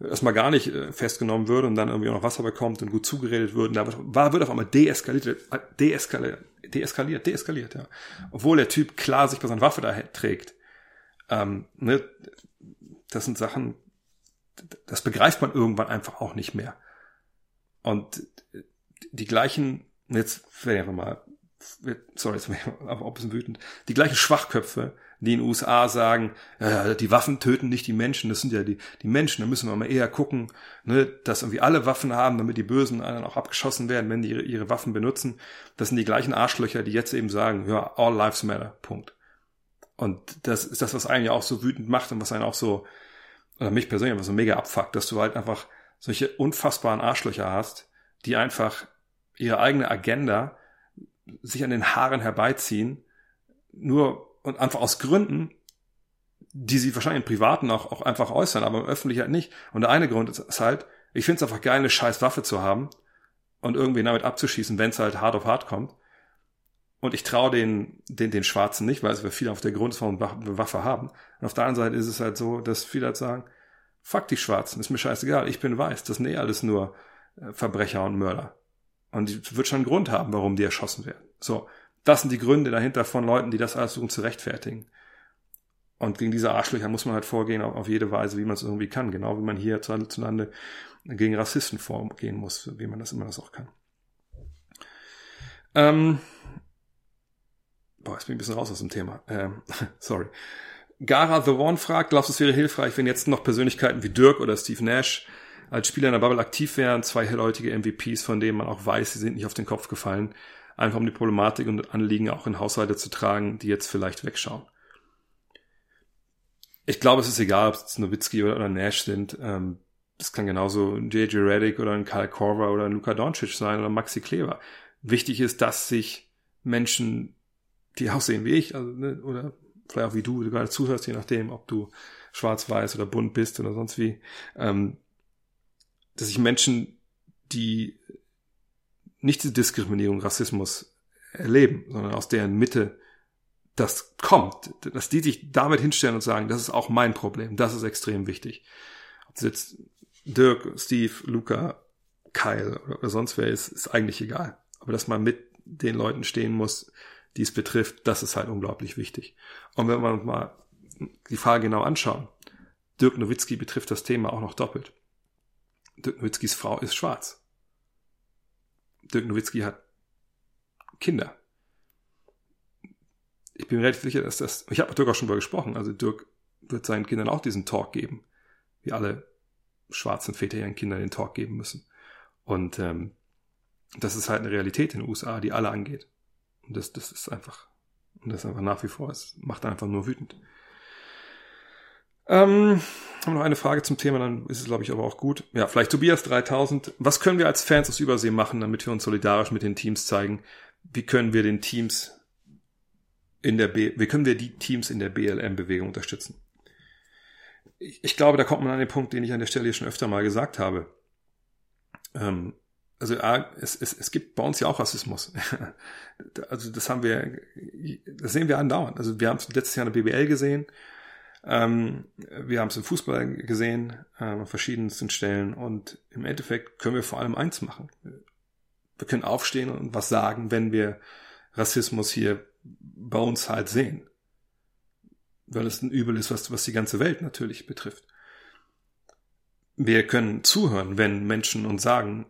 erstmal gar nicht äh, festgenommen würde und dann irgendwie auch noch Wasser bekommt und gut zugeredet wird. Und da wird auf einmal deeskaliert, deeskaliert, deeskaliert, deeskaliert, ja. Obwohl der Typ klar sich bei seiner Waffe da trägt. Ähm, ne, das sind Sachen, das begreift man irgendwann einfach auch nicht mehr. Und die gleichen, jetzt werde ich mal, sorry, jetzt bin ich auch ein bisschen wütend, die gleichen Schwachköpfe, die in den USA sagen, ja, die Waffen töten nicht die Menschen, das sind ja die, die Menschen, da müssen wir mal eher gucken, ne, dass irgendwie alle Waffen haben, damit die Bösen dann auch abgeschossen werden, wenn die ihre, ihre Waffen benutzen. Das sind die gleichen Arschlöcher, die jetzt eben sagen, ja, all lives matter, Punkt. Und das ist das, was einen ja auch so wütend macht und was einen auch so, oder mich persönlich einfach so mega abfuckt, dass du halt einfach solche unfassbaren Arschlöcher hast, die einfach ihre eigene Agenda sich an den Haaren herbeiziehen, nur und einfach aus Gründen, die sie wahrscheinlich im Privaten auch, auch einfach äußern, aber im Öffentlichen halt nicht. Und der eine Grund ist halt, ich finde es einfach geil, eine scheiß Waffe zu haben und irgendwie damit abzuschießen, wenn es halt hart auf hart kommt. Und ich traue den, den, den Schwarzen nicht, weil es wir viele auf der Grund warum wir eine Waffe haben. Und auf der anderen Seite ist es halt so, dass viele halt sagen, fuck die Schwarzen, ist mir scheißegal, ich bin weiß, das sind eh alles nur äh, Verbrecher und Mörder. Und es wird schon einen Grund haben, warum die erschossen werden. So. Das sind die Gründe dahinter von Leuten, die das alles suchen zu rechtfertigen. Und gegen diese Arschlöcher muss man halt vorgehen auf, auf jede Weise, wie man es irgendwie kann. Genau wie man hier zulande gegen Rassisten vorgehen muss, wie man das immer das auch kann. Ähm, boah, jetzt bin ich ein bisschen raus aus dem Thema. Ähm, sorry. Gara The One fragt, glaubst du, es wäre hilfreich, wenn jetzt noch Persönlichkeiten wie Dirk oder Steve Nash als Spieler in der Bubble aktiv wären, zwei hellhäutige MVPs, von denen man auch weiß, sie sind nicht auf den Kopf gefallen, einfach um die Problematik und Anliegen auch in Haushalte zu tragen, die jetzt vielleicht wegschauen. Ich glaube, es ist egal, ob es Nowitzki oder Nash sind. Ähm, das kann genauso ein JJ Reddick oder ein Kyle Korver oder ein Luka Doncic sein oder Maxi Kleber. Wichtig ist, dass sich Menschen, die aussehen wie ich, also, ne, oder vielleicht auch wie du, du gerade zuhörst, je nachdem, ob du schwarz-weiß oder bunt bist oder sonst wie, ähm, dass sich Menschen, die nicht diese Diskriminierung, Rassismus erleben, sondern aus deren Mitte das kommt, dass die sich damit hinstellen und sagen, das ist auch mein Problem, das ist extrem wichtig. Ob es jetzt Dirk, Steve, Luca, Kyle oder sonst wer ist, ist eigentlich egal. Aber dass man mit den Leuten stehen muss, die es betrifft, das ist halt unglaublich wichtig. Und wenn wir uns mal die Frage genau anschauen, Dirk Nowitzki betrifft das Thema auch noch doppelt. Dirk Nowitzkis Frau ist schwarz. Dirk Nowitzki hat Kinder. Ich bin mir relativ sicher, dass das, ich habe mit Dirk auch schon darüber gesprochen, also Dirk wird seinen Kindern auch diesen Talk geben, wie alle schwarzen Väter ihren Kindern den Talk geben müssen. Und ähm, das ist halt eine Realität in den USA, die alle angeht. Und das, das ist einfach, und das einfach nach wie vor, es macht einfach nur wütend. Ähm, haben noch eine Frage zum Thema, dann ist es, glaube ich, aber auch gut. Ja, vielleicht Tobias 3000. Was können wir als Fans aus Übersee machen, damit wir uns solidarisch mit den Teams zeigen? Wie können wir den Teams in der B, wie können wir die Teams in der BLM-Bewegung unterstützen? Ich, ich, glaube, da kommt man an den Punkt, den ich an der Stelle schon öfter mal gesagt habe. Ähm, also es, es, es gibt bei uns ja auch Rassismus. also das haben wir, das sehen wir andauernd. Also wir haben es letztes Jahr in der BBL gesehen. Ähm, wir haben es im Fußball gesehen, äh, an verschiedensten Stellen. Und im Endeffekt können wir vor allem eins machen. Wir können aufstehen und was sagen, wenn wir Rassismus hier bei uns halt sehen. Weil es ein Übel ist, was, was die ganze Welt natürlich betrifft. Wir können zuhören, wenn Menschen uns sagen,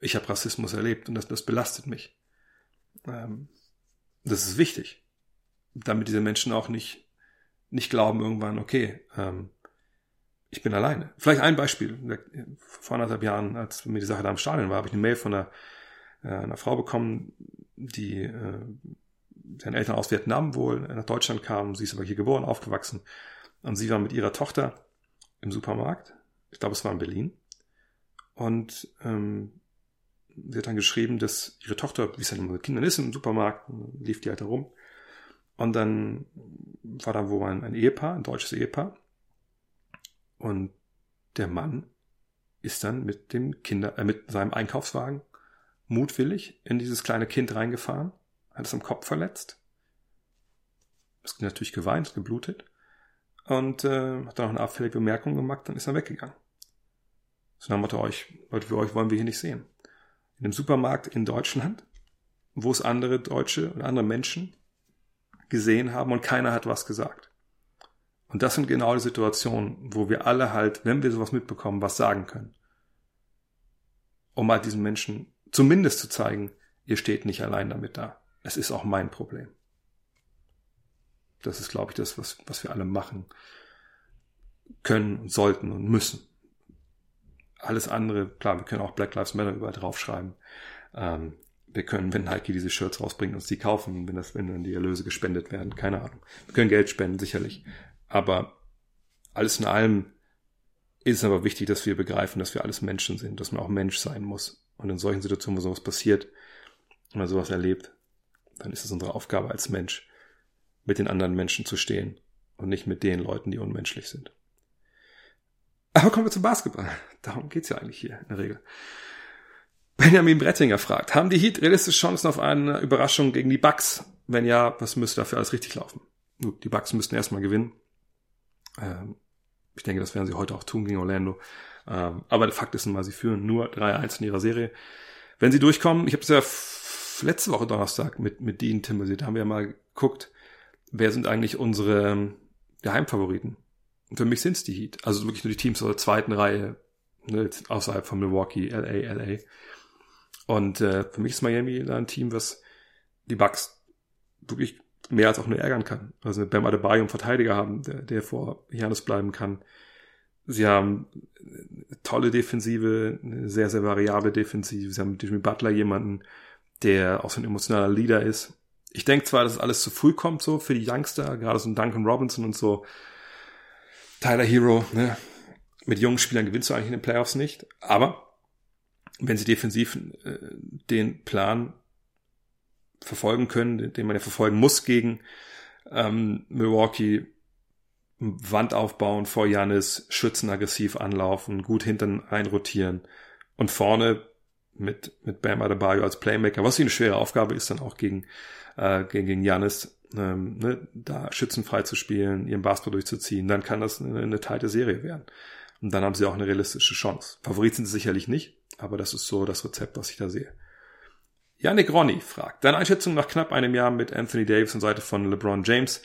ich habe Rassismus erlebt und das, das belastet mich. Ähm, das ist wichtig, damit diese Menschen auch nicht nicht glauben irgendwann, okay, ähm, ich bin alleine. Vielleicht ein Beispiel. Vor anderthalb Jahren, als mir die Sache da im Stadion war, habe ich eine Mail von einer, äh, einer Frau bekommen, die äh, deren Eltern aus Vietnam wohl nach Deutschland kamen. Sie ist aber hier geboren, aufgewachsen. Und sie war mit ihrer Tochter im Supermarkt. Ich glaube, es war in Berlin. Und ähm, sie hat dann geschrieben, dass ihre Tochter, wie es dann mit Kindern ist, im Supermarkt, lief die halt herum. Und dann war da wohl ein, ein Ehepaar, ein deutsches Ehepaar. Und der Mann ist dann mit dem Kinder, äh, mit seinem Einkaufswagen mutwillig in dieses kleine Kind reingefahren, hat es am Kopf verletzt. Es natürlich geweint, geblutet. und äh, hat dann noch eine abfällige Bemerkung gemacht, dann ist er weggegangen. So nach dem Motto, euch, Leute, für euch wollen wir hier nicht sehen. In einem Supermarkt in Deutschland, wo es andere Deutsche und andere Menschen gesehen haben und keiner hat was gesagt. Und das sind genau die Situationen, wo wir alle halt, wenn wir sowas mitbekommen, was sagen können. Um halt diesen Menschen zumindest zu zeigen, ihr steht nicht allein damit da. Es ist auch mein Problem. Das ist, glaube ich, das, was, was wir alle machen können und sollten und müssen. Alles andere, klar, wir können auch Black Lives Matter überall draufschreiben. Ähm, wir können, wenn Nike diese Shirts rausbringt, uns die kaufen, wenn das, wenn dann die Erlöse gespendet werden, keine Ahnung. Wir können Geld spenden, sicherlich. Aber alles in allem ist es aber wichtig, dass wir begreifen, dass wir alles Menschen sind, dass man auch Mensch sein muss. Und in solchen Situationen, wo sowas passiert, wenn man sowas erlebt, dann ist es unsere Aufgabe als Mensch, mit den anderen Menschen zu stehen und nicht mit den Leuten, die unmenschlich sind. Aber kommen wir zum Basketball. Darum geht's ja eigentlich hier in der Regel. Benjamin Brettinger fragt, haben die Heat realistische Chancen auf eine Überraschung gegen die Bucks? Wenn ja, was müsste dafür alles richtig laufen? Gut, die Bucks müssten erstmal gewinnen. Ähm, ich denke, das werden sie heute auch tun gegen Orlando. Ähm, aber der Fakt ist nun mal, sie führen nur 3-1 in ihrer Serie. Wenn sie durchkommen, ich habe es ja letzte Woche Donnerstag mit, mit Dean Timothy, da haben wir ja mal geguckt, wer sind eigentlich unsere ähm, Geheimfavoriten? Und für mich sind es die Heat. Also wirklich nur die Teams aus der zweiten Reihe, ne, außerhalb von Milwaukee, LA, LA. Und äh, für mich ist Miami ein Team, was die Bucks wirklich mehr als auch nur ärgern kann. Also mit Bam Adebayo einen Verteidiger haben, der, der vor Janis bleiben kann. Sie haben tolle Defensive, eine sehr, sehr variable Defensive. Sie haben mit Jimmy Butler jemanden, der auch so ein emotionaler Leader ist. Ich denke zwar, dass alles zu früh kommt, so für die Youngster, gerade so ein Duncan Robinson und so. Tyler Hero, ne? Mit jungen Spielern gewinnst du eigentlich in den Playoffs nicht. Aber wenn sie defensiv äh, den Plan verfolgen können, den man ja verfolgen muss gegen ähm, Milwaukee, Wand aufbauen vor Janis, Schützen aggressiv anlaufen, gut hinten einrotieren und vorne mit, mit Bam Adebayo als Playmaker, was eine schwere Aufgabe ist, dann auch gegen, äh, gegen, gegen Janis, ähm, ne, da schützenfrei zu spielen, ihren Basketball durchzuziehen, dann kann das eine, eine teilte Serie werden. Und dann haben sie auch eine realistische Chance. Favorit sind sie sicherlich nicht, aber das ist so das Rezept, was ich da sehe. Yannick Ronny fragt, deine Einschätzung nach knapp einem Jahr mit Anthony Davis an Seite von LeBron James.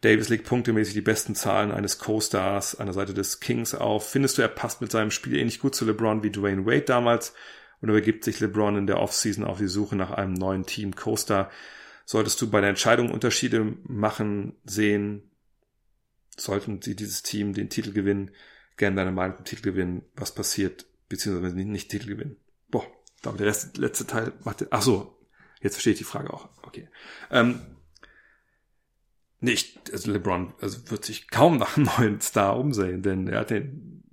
Davis legt punktemäßig die besten Zahlen eines Co-Stars an der Seite des Kings auf. Findest du, er passt mit seinem Spiel ähnlich gut zu LeBron wie Dwayne Wade damals? Oder begibt sich LeBron in der Offseason auf die Suche nach einem neuen Team Co-Star? Solltest du bei der Entscheidung Unterschiede machen, sehen? Sollten sie dieses Team den Titel gewinnen? Gerne Meinung zum Titel gewinnen. Was passiert? Beziehungsweise nicht Titel gewinnen. Boah, glaube, der Rest, letzte Teil macht, ach so, jetzt verstehe ich die Frage auch. Okay. Ähm, nicht, also LeBron also wird sich kaum nach einem neuen Star umsehen, denn er hat den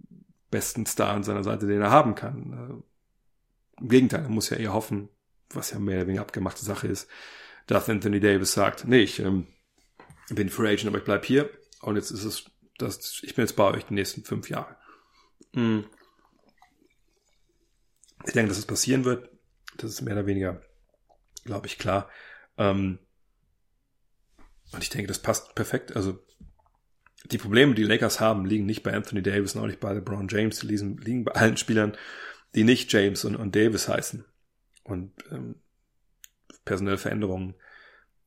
besten Star an seiner Seite, den er haben kann. Äh, Im Gegenteil, er muss ja eher hoffen, was ja mehr oder weniger abgemachte Sache ist, dass Anthony Davis sagt, nee, ich ähm, bin Free Agent, aber ich bleib hier und jetzt ist es, das, ich bin jetzt bei euch die nächsten fünf Jahre. Mhm. Ich denke, dass es passieren wird. Das ist mehr oder weniger, glaube ich, klar. Ähm, und ich denke, das passt perfekt. Also die Probleme, die Lakers haben, liegen nicht bei Anthony Davis und auch nicht bei LeBron James. Die liegen, bei allen Spielern, die nicht James und, und Davis heißen. Und ähm, personelle Veränderungen.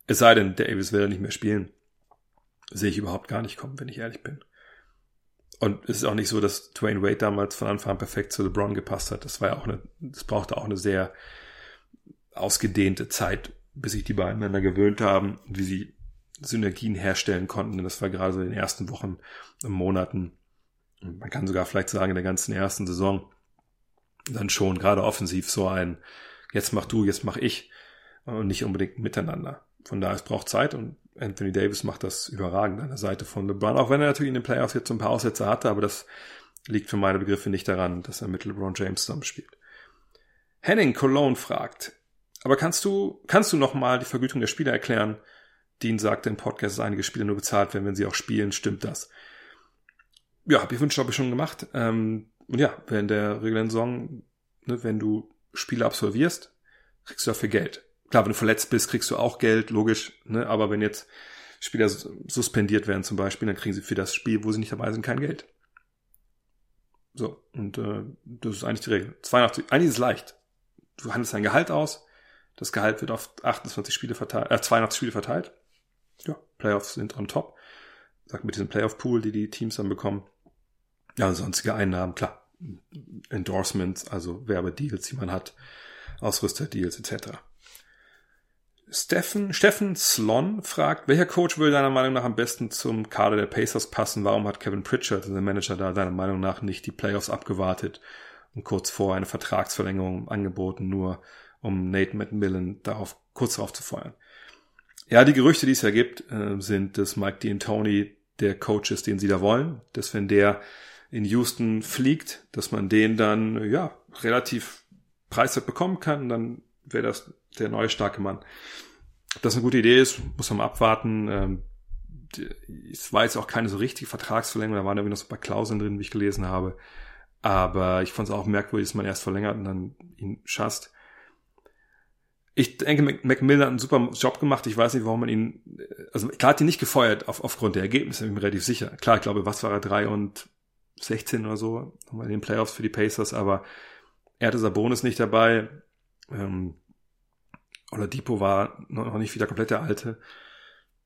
Es sei denn, Davis will nicht mehr spielen. Sehe ich überhaupt gar nicht kommen, wenn ich ehrlich bin. Und es ist auch nicht so, dass Dwayne Wade damals von Anfang an perfekt zu LeBron gepasst hat. Das war ja auch eine, das brauchte auch eine sehr ausgedehnte Zeit, bis sich die beiden miteinander gewöhnt haben, wie sie Synergien herstellen konnten. Und das war gerade so in den ersten Wochen und Monaten. Man kann sogar vielleicht sagen, in der ganzen ersten Saison dann schon gerade offensiv so ein, jetzt mach du, jetzt mach ich und nicht unbedingt miteinander. Von daher, es braucht Zeit und Anthony Davis macht das überragend an der Seite von LeBron, auch wenn er natürlich in den Playoffs jetzt so ein paar Aussätze hatte, aber das liegt für meine Begriffe nicht daran, dass er mit LeBron James zusammenspielt. Henning Cologne fragt, aber kannst du, kannst du nochmal die Vergütung der Spieler erklären? Dean sagte im Podcast, dass einige Spieler nur bezahlt werden, wenn sie auch spielen. Stimmt das? Ja, habe ich Wünsche, habe ich schon gemacht. Ähm, und ja, während der regulären Saison, ne, wenn du Spiele absolvierst, kriegst du dafür Geld. Klar, wenn du verletzt bist, kriegst du auch Geld, logisch. Ne? Aber wenn jetzt Spieler suspendiert werden zum Beispiel, dann kriegen sie für das Spiel, wo sie nicht dabei sind, kein Geld. So, und äh, das ist eigentlich die Regel. 82, eigentlich ist es leicht. Du handelst dein Gehalt aus, das Gehalt wird auf 28 Spiele verteilt, äh, 82 Spiele verteilt. Ja, Playoffs sind on top. Sagt mit diesem Playoff-Pool, die die Teams dann bekommen. Ja, sonstige Einnahmen, klar. Endorsements, also Werbedeals, die man hat, Ausrüsterdeals etc. Steffen, Steffen Slon fragt, welcher Coach würde deiner Meinung nach am besten zum Kader der Pacers passen? Warum hat Kevin Pritchard, der Manager, da deiner Meinung nach nicht die Playoffs abgewartet und kurz vor eine Vertragsverlängerung angeboten, nur um Nate McMillan darauf, kurz darauf zu feuern? Ja, die Gerüchte, die es ja gibt, äh, sind, dass Mike D'Antoni der Coach ist, den sie da wollen, dass wenn der in Houston fliegt, dass man den dann, ja, relativ preiswert bekommen kann, dann wäre das der neue starke Mann. Ob das eine gute Idee ist, muss man mal abwarten. Ähm, es war jetzt auch keine so richtige Vertragsverlängerung, da waren irgendwie noch so ein paar Klauseln drin, wie ich gelesen habe. Aber ich fand es auch merkwürdig, dass man erst verlängert und dann ihn schasst. Ich denke, Macmillan hat einen super Job gemacht. Ich weiß nicht, warum man ihn, also klar hat ihn nicht gefeuert auf, aufgrund der Ergebnisse, bin ich mir relativ sicher. Klar, ich glaube, was war er, drei und 16 oder so, nochmal in den Playoffs für die Pacers, aber er hatte Sabonis nicht dabei. Ähm, Oladipo war noch nicht wieder komplett der Alte.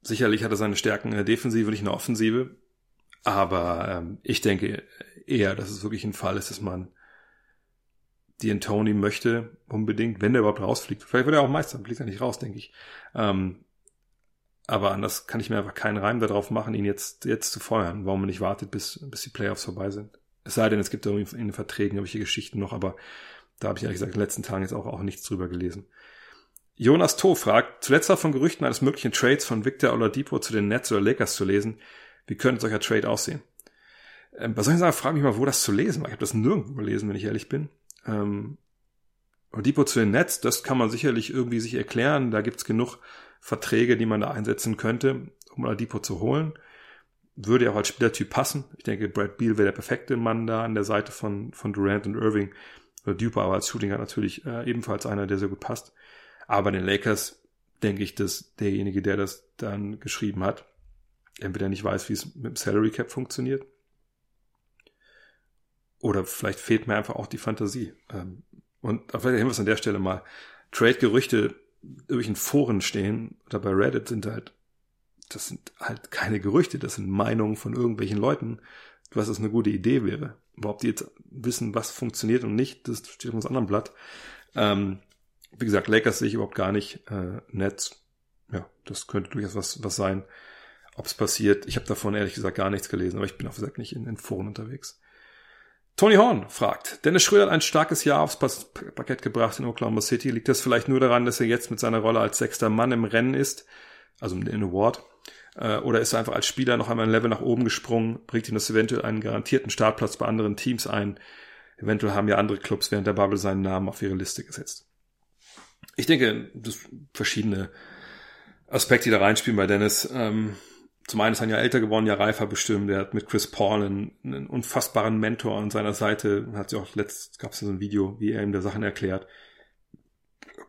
Sicherlich hat er seine Stärken in der Defensive, nicht in der Offensive. Aber ähm, ich denke eher, dass es wirklich ein Fall ist, dass man die Tony möchte unbedingt, wenn der überhaupt rausfliegt. Vielleicht wird er auch Meister, fliegt er nicht raus, denke ich. Ähm, aber anders kann ich mir einfach keinen Reim darauf machen, ihn jetzt, jetzt zu feuern, warum man nicht wartet, bis, bis die Playoffs vorbei sind. Es sei denn, es gibt irgendwie in den Verträgen irgendwelche Geschichten noch, aber da habe ich ehrlich gesagt in den letzten Tagen jetzt auch, auch nichts drüber gelesen. Jonas To fragt, zuletzt war von Gerüchten eines möglichen Trades von Victor Oladipo zu den Nets oder Lakers zu lesen. Wie könnte solcher Trade aussehen? Ähm, bei solchen Sachen frage ich mich mal, wo das zu lesen war. Ich habe das nirgendwo gelesen, wenn ich ehrlich bin. Ähm, Oladipo zu den Nets, das kann man sicherlich irgendwie sich erklären. Da gibt's genug Verträge, die man da einsetzen könnte, um Oladipo zu holen. Würde ja auch als Spielertyp passen. Ich denke, Brad Beal wäre der perfekte Mann da an der Seite von, von Durant und Irving. Oladipo aber als Shooting natürlich äh, ebenfalls einer, der sehr gut passt. Aber den Lakers denke ich, dass derjenige, der das dann geschrieben hat, entweder nicht weiß, wie es mit dem Salary Cap funktioniert, oder vielleicht fehlt mir einfach auch die Fantasie. Ähm, und vielleicht haben wir es an der Stelle mal. Trade-Gerüchte in Foren stehen oder bei Reddit sind halt, das sind halt keine Gerüchte, das sind Meinungen von irgendwelchen Leuten, was es eine gute Idee wäre. Überhaupt die jetzt wissen, was funktioniert und nicht, das steht auf uns anderen Blatt. Ähm, wie gesagt, Lakers sehe ich überhaupt gar nicht. Äh, Nets, ja, das könnte durchaus was, was sein. Ob es passiert, ich habe davon ehrlich gesagt gar nichts gelesen, aber ich bin auf gesagt nicht in, in Foren unterwegs. Tony Horn fragt, Dennis Schröder hat ein starkes Jahr aufs Parkett gebracht in Oklahoma City. Liegt das vielleicht nur daran, dass er jetzt mit seiner Rolle als sechster Mann im Rennen ist, also in Award? Äh, oder ist er einfach als Spieler noch einmal ein Level nach oben gesprungen? Bringt ihm das eventuell einen garantierten Startplatz bei anderen Teams ein? Eventuell haben ja andere Clubs während der Bubble seinen Namen auf ihre Liste gesetzt ich denke, das verschiedene Aspekte, die da reinspielen bei Dennis. Ähm, zum einen ist er Jahr älter geworden, ja reifer bestimmt. Er hat mit Chris Paul einen, einen unfassbaren Mentor an seiner Seite. Hat ja auch letzt gab es ja so ein Video, wie er ihm da Sachen erklärt.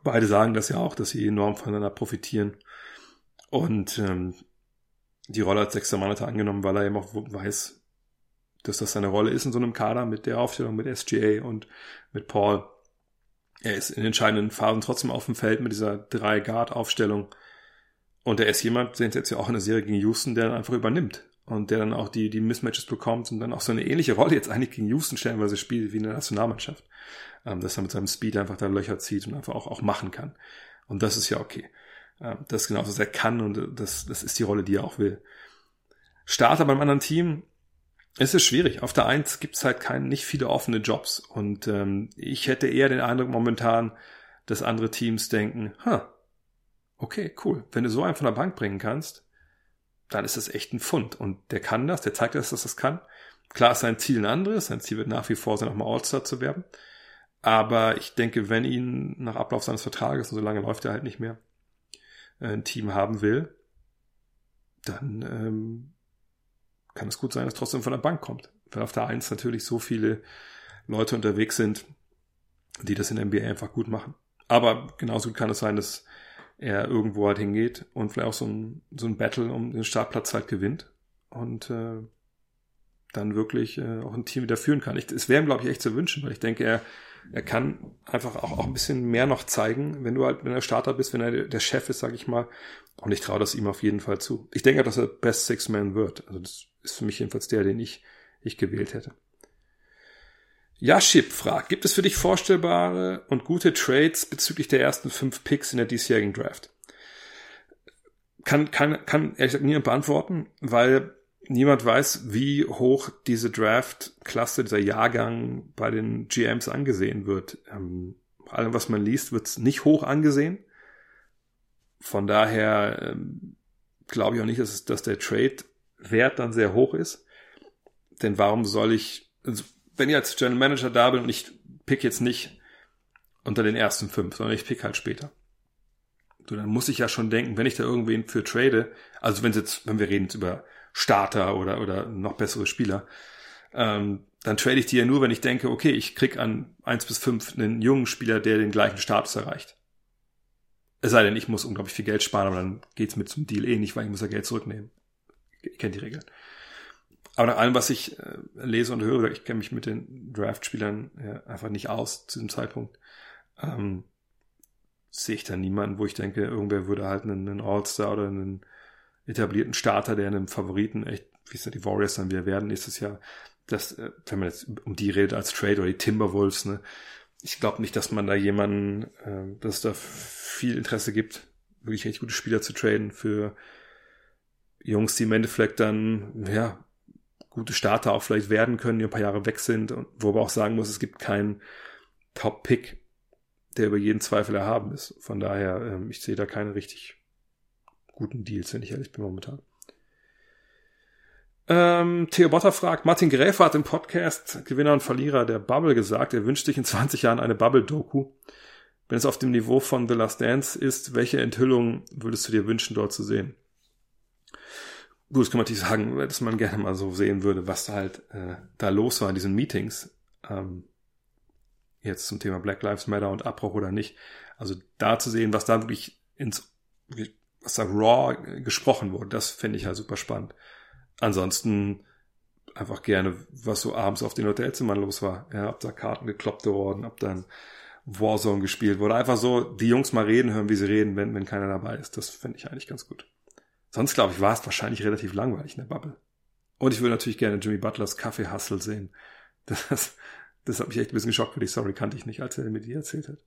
Beide sagen das ja auch, dass sie enorm voneinander profitieren. Und ähm, die Rolle als sechster Mann hat er angenommen, weil er eben auch weiß, dass das seine Rolle ist in so einem Kader mit der Aufstellung mit SGA und mit Paul er ist in entscheidenden Phasen trotzdem auf dem Feld mit dieser drei Guard Aufstellung. Und er ist jemand, den es jetzt ja auch in der Serie gegen Houston, der dann einfach übernimmt. Und der dann auch die, die Mismatches bekommt und dann auch so eine ähnliche Rolle jetzt eigentlich gegen Houston stellenweise spielt wie in der Nationalmannschaft. Ähm, dass er mit seinem Speed einfach da Löcher zieht und einfach auch, auch machen kann. Und das ist ja okay. Das ist genau, was er kann und das, das ist die Rolle, die er auch will. Starter beim anderen Team, es ist schwierig. Auf der Eins gibt's halt kein, nicht viele offene Jobs. Und ähm, ich hätte eher den Eindruck momentan, dass andere Teams denken, ha, okay, cool. Wenn du so einen von der Bank bringen kannst, dann ist das echt ein Fund. Und der kann das, der zeigt das, dass das kann. Klar ist sein Ziel ein anderes. Sein Ziel wird nach wie vor sein, nochmal All-Star zu werden. Aber ich denke, wenn ihn nach Ablauf seines Vertrages, und so lange läuft er halt nicht mehr, ein Team haben will, dann ähm, kann es gut sein, dass trotzdem von der Bank kommt. Weil auf der Eins natürlich so viele Leute unterwegs sind, die das in der NBA einfach gut machen. Aber genauso gut kann es sein, dass er irgendwo halt hingeht und vielleicht auch so ein, so ein Battle um den Startplatz halt gewinnt und äh, dann wirklich äh, auch ein Team wieder führen kann. Ich, es wäre ihm, glaube ich, echt zu wünschen, weil ich denke, er, er kann einfach auch, auch ein bisschen mehr noch zeigen, wenn du halt, wenn er Starter bist, wenn er der Chef ist, sage ich mal. Und ich traue das ihm auf jeden Fall zu. Ich denke, dass er Best Six Man wird. Also das ist für mich jedenfalls der, den ich, ich gewählt hätte. Yashib fragt, gibt es für dich vorstellbare und gute Trades bezüglich der ersten fünf Picks in der diesjährigen Draft? Kann, kann, kann ehrlich gesagt niemand beantworten, weil niemand weiß, wie hoch diese Draft-Klasse, dieser Jahrgang bei den GMs angesehen wird. Ähm, allem, was man liest, wird es nicht hoch angesehen. Von daher ähm, glaube ich auch nicht, dass, dass der Trade-Wert dann sehr hoch ist. Denn warum soll ich, also wenn ich als General Manager da bin und ich pick jetzt nicht unter den ersten fünf, sondern ich pick halt später. So, dann muss ich ja schon denken, wenn ich da irgendwen für trade, also wenn jetzt, wenn wir reden jetzt über Starter oder, oder noch bessere Spieler, ähm, dann trade ich die ja nur, wenn ich denke, okay, ich krieg an eins bis fünf einen jungen Spieler, der den gleichen Status erreicht. Es sei denn, ich muss unglaublich viel Geld sparen, aber dann geht's mit zum Deal eh nicht, weil ich muss ja Geld zurücknehmen. Ihr kennt die Regeln. Aber nach allem, was ich äh, lese und höre, ich kenne mich mit den Draft-Spielern ja, einfach nicht aus zu diesem Zeitpunkt, ähm, sehe ich da niemanden, wo ich denke, irgendwer würde halt einen, einen All-Star oder einen etablierten Starter, der einem Favoriten echt, wie es ja die Warriors dann wieder werden nächstes Jahr, das, äh, wenn man jetzt um die redet als Trade oder die Timberwolves, ne, ich glaube nicht, dass man da jemanden, äh, dass es da viel Interesse gibt, wirklich echt gute Spieler zu traden für Jungs, die im Endeffekt dann, ja, gute Starter auch vielleicht werden können, die ein paar Jahre weg sind, und wo man auch sagen muss, es gibt keinen Top-Pick, der über jeden Zweifel erhaben ist. Von daher, ähm, ich sehe da keine richtig guten Deals, wenn ich ehrlich bin momentan. Ähm, Theo Botter fragt, Martin Gräfer hat im Podcast Gewinner und Verlierer der Bubble gesagt, er wünscht sich in 20 Jahren eine Bubble-Doku. Wenn es auf dem Niveau von The Last Dance ist, welche Enthüllung würdest du dir wünschen, dort zu sehen? Gut, das kann man natürlich sagen, dass man gerne mal so sehen würde, was da halt äh, da los war in diesen Meetings. Ähm, jetzt zum Thema Black Lives Matter und Abbruch oder nicht. Also da zu sehen, was da wirklich ins, was da raw gesprochen wurde, das finde ich halt super spannend. Ansonsten einfach gerne, was so abends auf den Hotelzimmern los war. Ja, ob da Karten gekloppt worden, ob dann Warzone gespielt wurde. Einfach so die Jungs mal reden hören, wie sie reden, wenn, wenn keiner dabei ist. Das finde ich eigentlich ganz gut. Sonst, glaube ich, war es wahrscheinlich relativ langweilig in der Bubble. Und ich würde natürlich gerne Jimmy Butlers Kaffee-Hustle sehen. Das, das hat mich echt ein bisschen geschockt, weil die Story kannte ich nicht, als er mir die erzählt hat.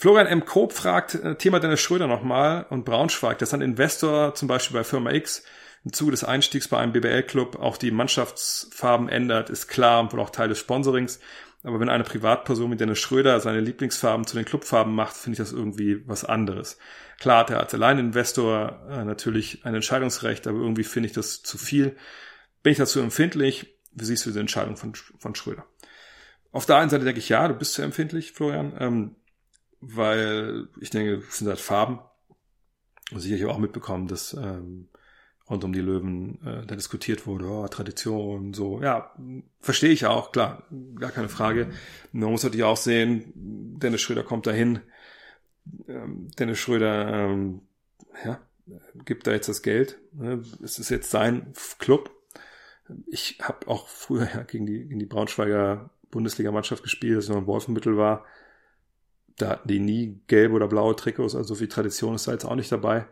Florian M. Koop fragt, äh, Thema Dennis Schröder nochmal und Braunschweig, dass ein Investor zum Beispiel bei Firma X im Zuge des Einstiegs bei einem BBL-Club auch die Mannschaftsfarben ändert, ist klar und wohl auch Teil des Sponsorings. Aber wenn eine Privatperson mit Dennis Schröder seine Lieblingsfarben zu den Clubfarben macht, finde ich das irgendwie was anderes. Klar hat er als Alleininvestor äh, natürlich ein Entscheidungsrecht, aber irgendwie finde ich das zu viel. Bin ich dazu empfindlich? Wie siehst du diese Entscheidung von, von Schröder? Auf der einen Seite denke ich, ja, du bist sehr empfindlich, Florian, ähm, weil ich denke, es sind halt Farben. Und sicherlich auch mitbekommen, dass ähm, rund um die Löwen äh, da diskutiert wurde, oh, Tradition, so, ja, verstehe ich auch, klar, gar keine Frage. Man muss natürlich auch sehen, Dennis Schröder kommt dahin, ähm, Dennis Schröder, ähm, ja, gibt da jetzt das Geld, ne? es ist jetzt sein Club. Ich habe auch früher ja gegen die, gegen die Braunschweiger Bundesligamannschaft gespielt, als ich noch in Wolfenbüttel war. Da hatten die nie gelbe oder blaue Trikots, also so viel Tradition ist da jetzt auch nicht dabei.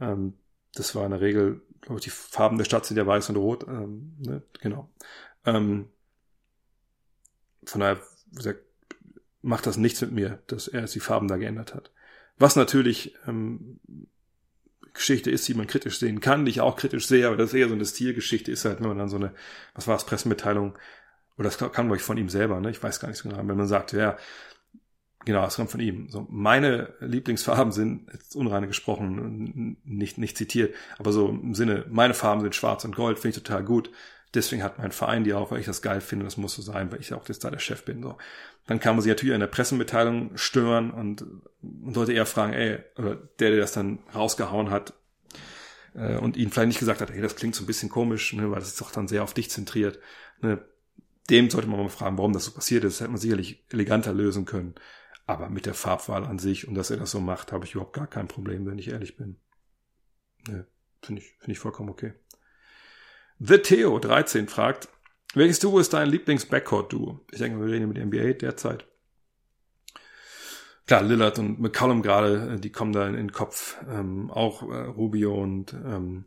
Ähm, das war in der Regel glaube ich, die Farben der Stadt sind ja weiß und rot. Ähm, ne? Genau. Ähm, von daher gesagt, macht das nichts mit mir, dass er die Farben da geändert hat. Was natürlich ähm, Geschichte ist, die man kritisch sehen kann, die ich auch kritisch sehe, aber das ist eher so eine Stilgeschichte, ist halt, wenn man dann so eine, was war es, Pressemitteilung, oder das kam, glaube ich, von ihm selber, ne? Ich weiß gar nicht so genau, wenn man sagt, ja, Genau, das kommt von ihm. So, meine Lieblingsfarben sind, jetzt unreine gesprochen, nicht, nicht zitiert, aber so im Sinne, meine Farben sind schwarz und gold, finde ich total gut. Deswegen hat mein Verein die auch, weil ich das geil finde, das muss so sein, weil ich auch jetzt da der Chef bin. So. Dann kann man sich natürlich in der Pressemitteilung stören und, und sollte eher fragen, ey, oder der, der das dann rausgehauen hat, äh, und ihn vielleicht nicht gesagt hat, ey, das klingt so ein bisschen komisch, ne, weil das ist doch dann sehr auf dich zentriert. Ne, dem sollte man mal fragen, warum das so passiert ist. Das hätte man sicherlich eleganter lösen können Aber mit der Farbwahl an sich und dass er das so macht, habe ich überhaupt gar kein Problem, wenn ich ehrlich bin. Ne, finde ich, finde ich vollkommen okay. The Theo 13 fragt, welches Duo ist dein Lieblings-Backcourt-Duo? Ich denke, wir reden mit NBA derzeit. Klar, Lillard und McCollum gerade, äh, die kommen da in, in den Kopf. Ähm, auch äh, Rubio und, ähm,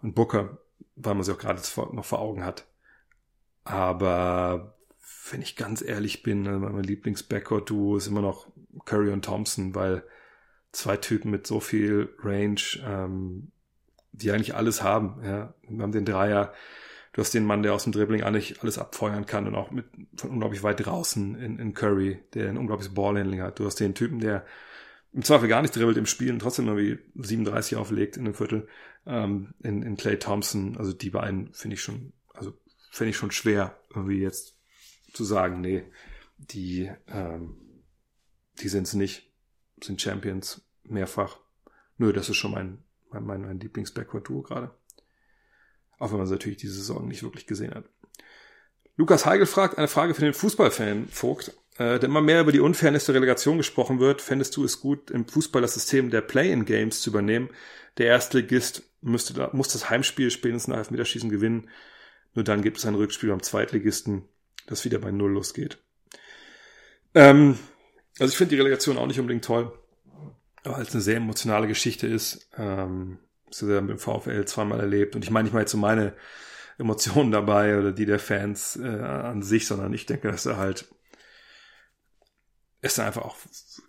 und Booker, weil man sie auch gerade noch vor Augen hat. Aber wenn ich ganz ehrlich bin, also mein Lieblings-Backcourt-Duo ist immer noch Curry und Thompson, weil zwei Typen mit so viel Range, ähm, die eigentlich alles haben. Ja. Wir haben den Dreier, du hast den Mann, der aus dem Dribbling eigentlich alles abfeuern kann und auch mit von unglaublich weit draußen in, in Curry, der ein unglaubliches Ballhandling hat. Du hast den Typen, der im Zweifel gar nicht dribbelt im Spiel und trotzdem irgendwie 37 auflegt in einem Viertel, ähm, in, in Clay Thompson. Also die beiden finde ich schon, also finde ich schon schwer, irgendwie jetzt zu sagen, nee, die, ähm, die sind es nicht, sind Champions mehrfach. Nö, das ist schon mein, mein, mein, mein Lieblings-Backward-Duo gerade. Auch wenn man es natürlich diese Saison nicht wirklich gesehen hat. Lukas Heigel fragt eine Frage für den Fußballfan Vogt. Äh, da immer mehr über die Unfairness der Relegation gesprochen wird, fändest du es gut, im Fußball das System der Play-in-Games zu übernehmen? Der Erstligist müsste da, muss das Heimspiel spätestens nach Elfmeterschießen gewinnen. Nur dann gibt es ein Rückspiel beim Zweitligisten, das wieder bei Null losgeht. Ähm, also ich finde die Relegation auch nicht unbedingt toll, aber als eine sehr emotionale Geschichte ist. Ähm, das ja mit dem VfL zweimal erlebt. Und ich meine nicht mal jetzt so meine Emotionen dabei oder die der Fans äh, an sich, sondern ich denke, dass er halt es da einfach auch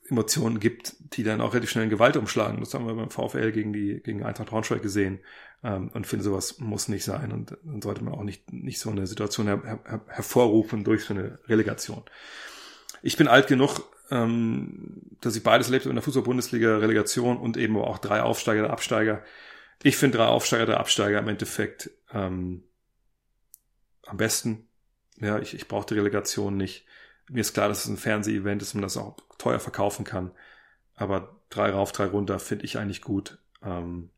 Emotionen gibt, die dann auch relativ schnell in Gewalt umschlagen. Das haben wir beim VfL gegen die gegen Eintracht Braunschweig gesehen ähm, und finde sowas muss nicht sein und dann sollte man auch nicht nicht so eine Situation her, her, hervorrufen durch so eine Relegation. Ich bin alt genug, ähm, dass ich beides erlebt habe in der Fußball-Bundesliga, Relegation und eben auch drei Aufsteiger, Absteiger. Ich finde drei Aufsteiger, drei Absteiger im Endeffekt ähm, am besten. Ja, ich, ich brauche die Relegation nicht. Mir ist klar, dass es ein Fernseh-Event ist und das auch teuer verkaufen kann. Aber drei rauf, drei runter finde ich eigentlich gut. Ähm,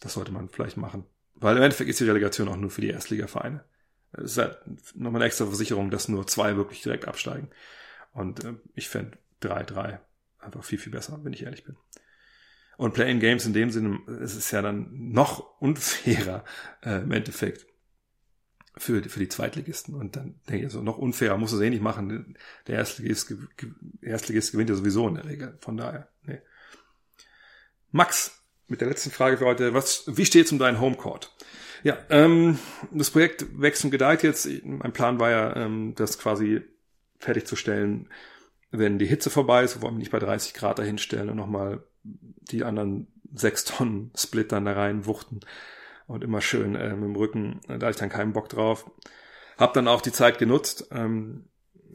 das sollte man vielleicht machen. Weil im Endeffekt ist die Relegation auch nur für die Erstligavereine. Es ist halt nochmal eine extra Versicherung, dass nur zwei wirklich direkt absteigen. Und äh, ich fände 3-3 einfach viel, viel besser, wenn ich ehrlich bin. Und Playing Games in dem Sinne, es ist ja dann noch unfairer äh, im Endeffekt für, für die Zweitligisten. Und dann denke ich, so noch unfairer muss es eh nicht machen. Der Erstligist, Erstligist gewinnt ja sowieso in der Regel. Von daher, nee. Max, mit der letzten Frage für heute. Was, wie steht es um deinen Homecourt? Ja, ähm, das Projekt wächst und gedeiht jetzt. Mein Plan war ja, ähm, das quasi fertigzustellen, wenn die Hitze vorbei ist, wollen wir nicht bei 30 Grad dahinstellen und nochmal die anderen sechs Tonnen Split dann da rein wuchten und immer schön äh, mit dem Rücken, da hatte ich dann keinen Bock drauf. Hab dann auch die Zeit genutzt, ähm,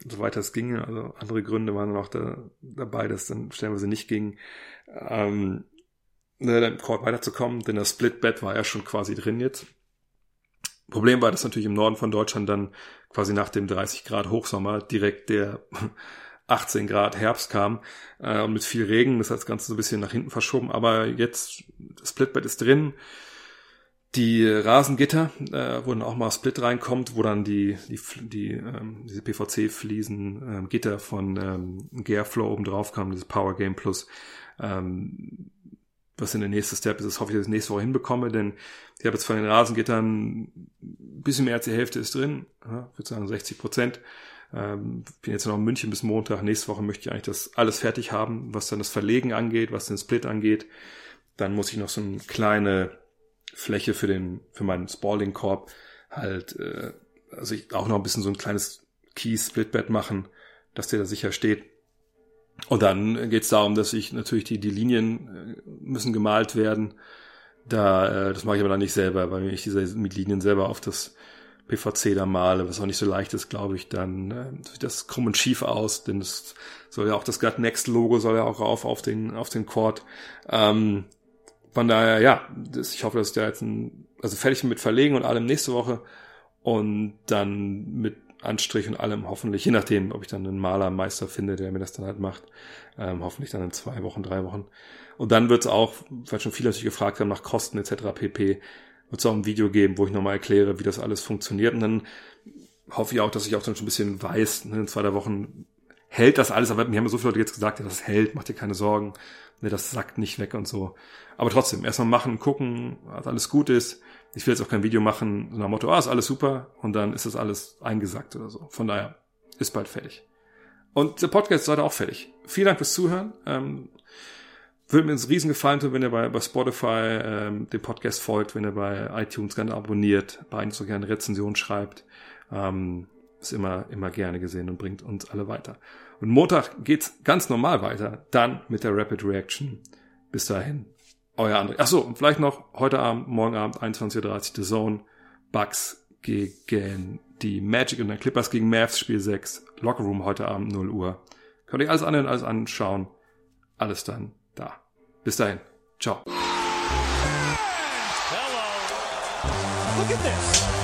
soweit das ging, also andere Gründe waren noch da, dabei, dass dann stellenweise nicht ging, ähm, ne, im Court weiterzukommen, denn das Split-Bed war ja schon quasi drin jetzt. Problem war, dass natürlich im Norden von Deutschland dann quasi nach dem 30 Grad Hochsommer direkt der 18 Grad Herbst kam äh, mit viel Regen. Das hat das Ganze so ein bisschen nach hinten verschoben. Aber jetzt, das Splitbett ist drin. Die Rasengitter, äh, wo dann auch mal Split reinkommt, wo dann die, die, die ähm, diese PVC-Fliesen, ähm, Gitter von ähm, Gearflow oben drauf kamen, dieses Power Game Plus. Ähm, was in der nächste Step ist, das hoffe ich, dass ich nächste Woche hinbekomme, denn ich habe jetzt von den Rasengittern ein bisschen mehr als die Hälfte ist drin, ja, ich würde sagen 60 Prozent. Ähm, bin jetzt noch in München bis Montag. Nächste Woche möchte ich eigentlich das alles fertig haben, was dann das Verlegen angeht, was den Split angeht. Dann muss ich noch so eine kleine Fläche für den, für meinen Spalding-Korb halt, äh, also ich auch noch ein bisschen so ein kleines Key-Splitbed machen, dass der da sicher steht. Und dann geht es darum, dass ich natürlich die, die Linien äh, müssen gemalt werden. Da, äh, das mache ich aber dann nicht selber, weil ich diese mit Linien selber auf das PVC da male, was auch nicht so leicht ist, glaube ich, dann äh, sieht das krumm und schief aus, denn es soll ja auch das Gut Next Logo soll ja auch rauf auf den auf den Chord. Ähm, von daher, ja, das, ich hoffe, dass ich da jetzt ein, also fertig mit Verlegen und allem nächste Woche und dann mit Anstrich und allem hoffentlich, je nachdem, ob ich dann einen Malermeister finde, der mir das dann halt macht, ähm, hoffentlich dann in zwei Wochen, drei Wochen. Und dann wird es auch, weil schon viele natürlich gefragt haben nach Kosten etc. pp, wird es auch ein Video geben, wo ich nochmal erkläre, wie das alles funktioniert. Und dann hoffe ich auch, dass ich auch dann schon ein bisschen weiß, ne, in zwei, drei Wochen hält das alles, aber mir haben so viele Leute jetzt gesagt, ja, das hält, mach dir keine Sorgen, ne, das sackt nicht weg und so. Aber trotzdem, erstmal machen, gucken, was alles gut ist. Ich will jetzt auch kein Video machen, so nach Motto, ah, ist alles super, und dann ist das alles eingesackt oder so. Von daher, ist bald fertig. Und der Podcast ist heute auch fertig. Vielen Dank fürs Zuhören. Ähm, würde mir uns riesen gefallen tun, wenn ihr bei, bei Spotify ähm, dem Podcast folgt, wenn ihr bei iTunes gerne abonniert, bei iTunes gerne Rezension schreibt. Ähm, ist immer, immer gerne gesehen und bringt uns alle weiter. Und Montag geht's ganz normal weiter, dann mit der Rapid Reaction. Bis dahin, euer André. Achso, und vielleicht noch heute Abend, morgen Abend, 21.30 Uhr, The Zone, Bucks gegen die Magic und dann Clippers gegen Mavs, Spiel 6, Lockerroom heute Abend 0 Uhr. Könnt ihr alles anhören, alles anschauen. Alles dann da. Bis dahin. Ciao. Hello. Look at this.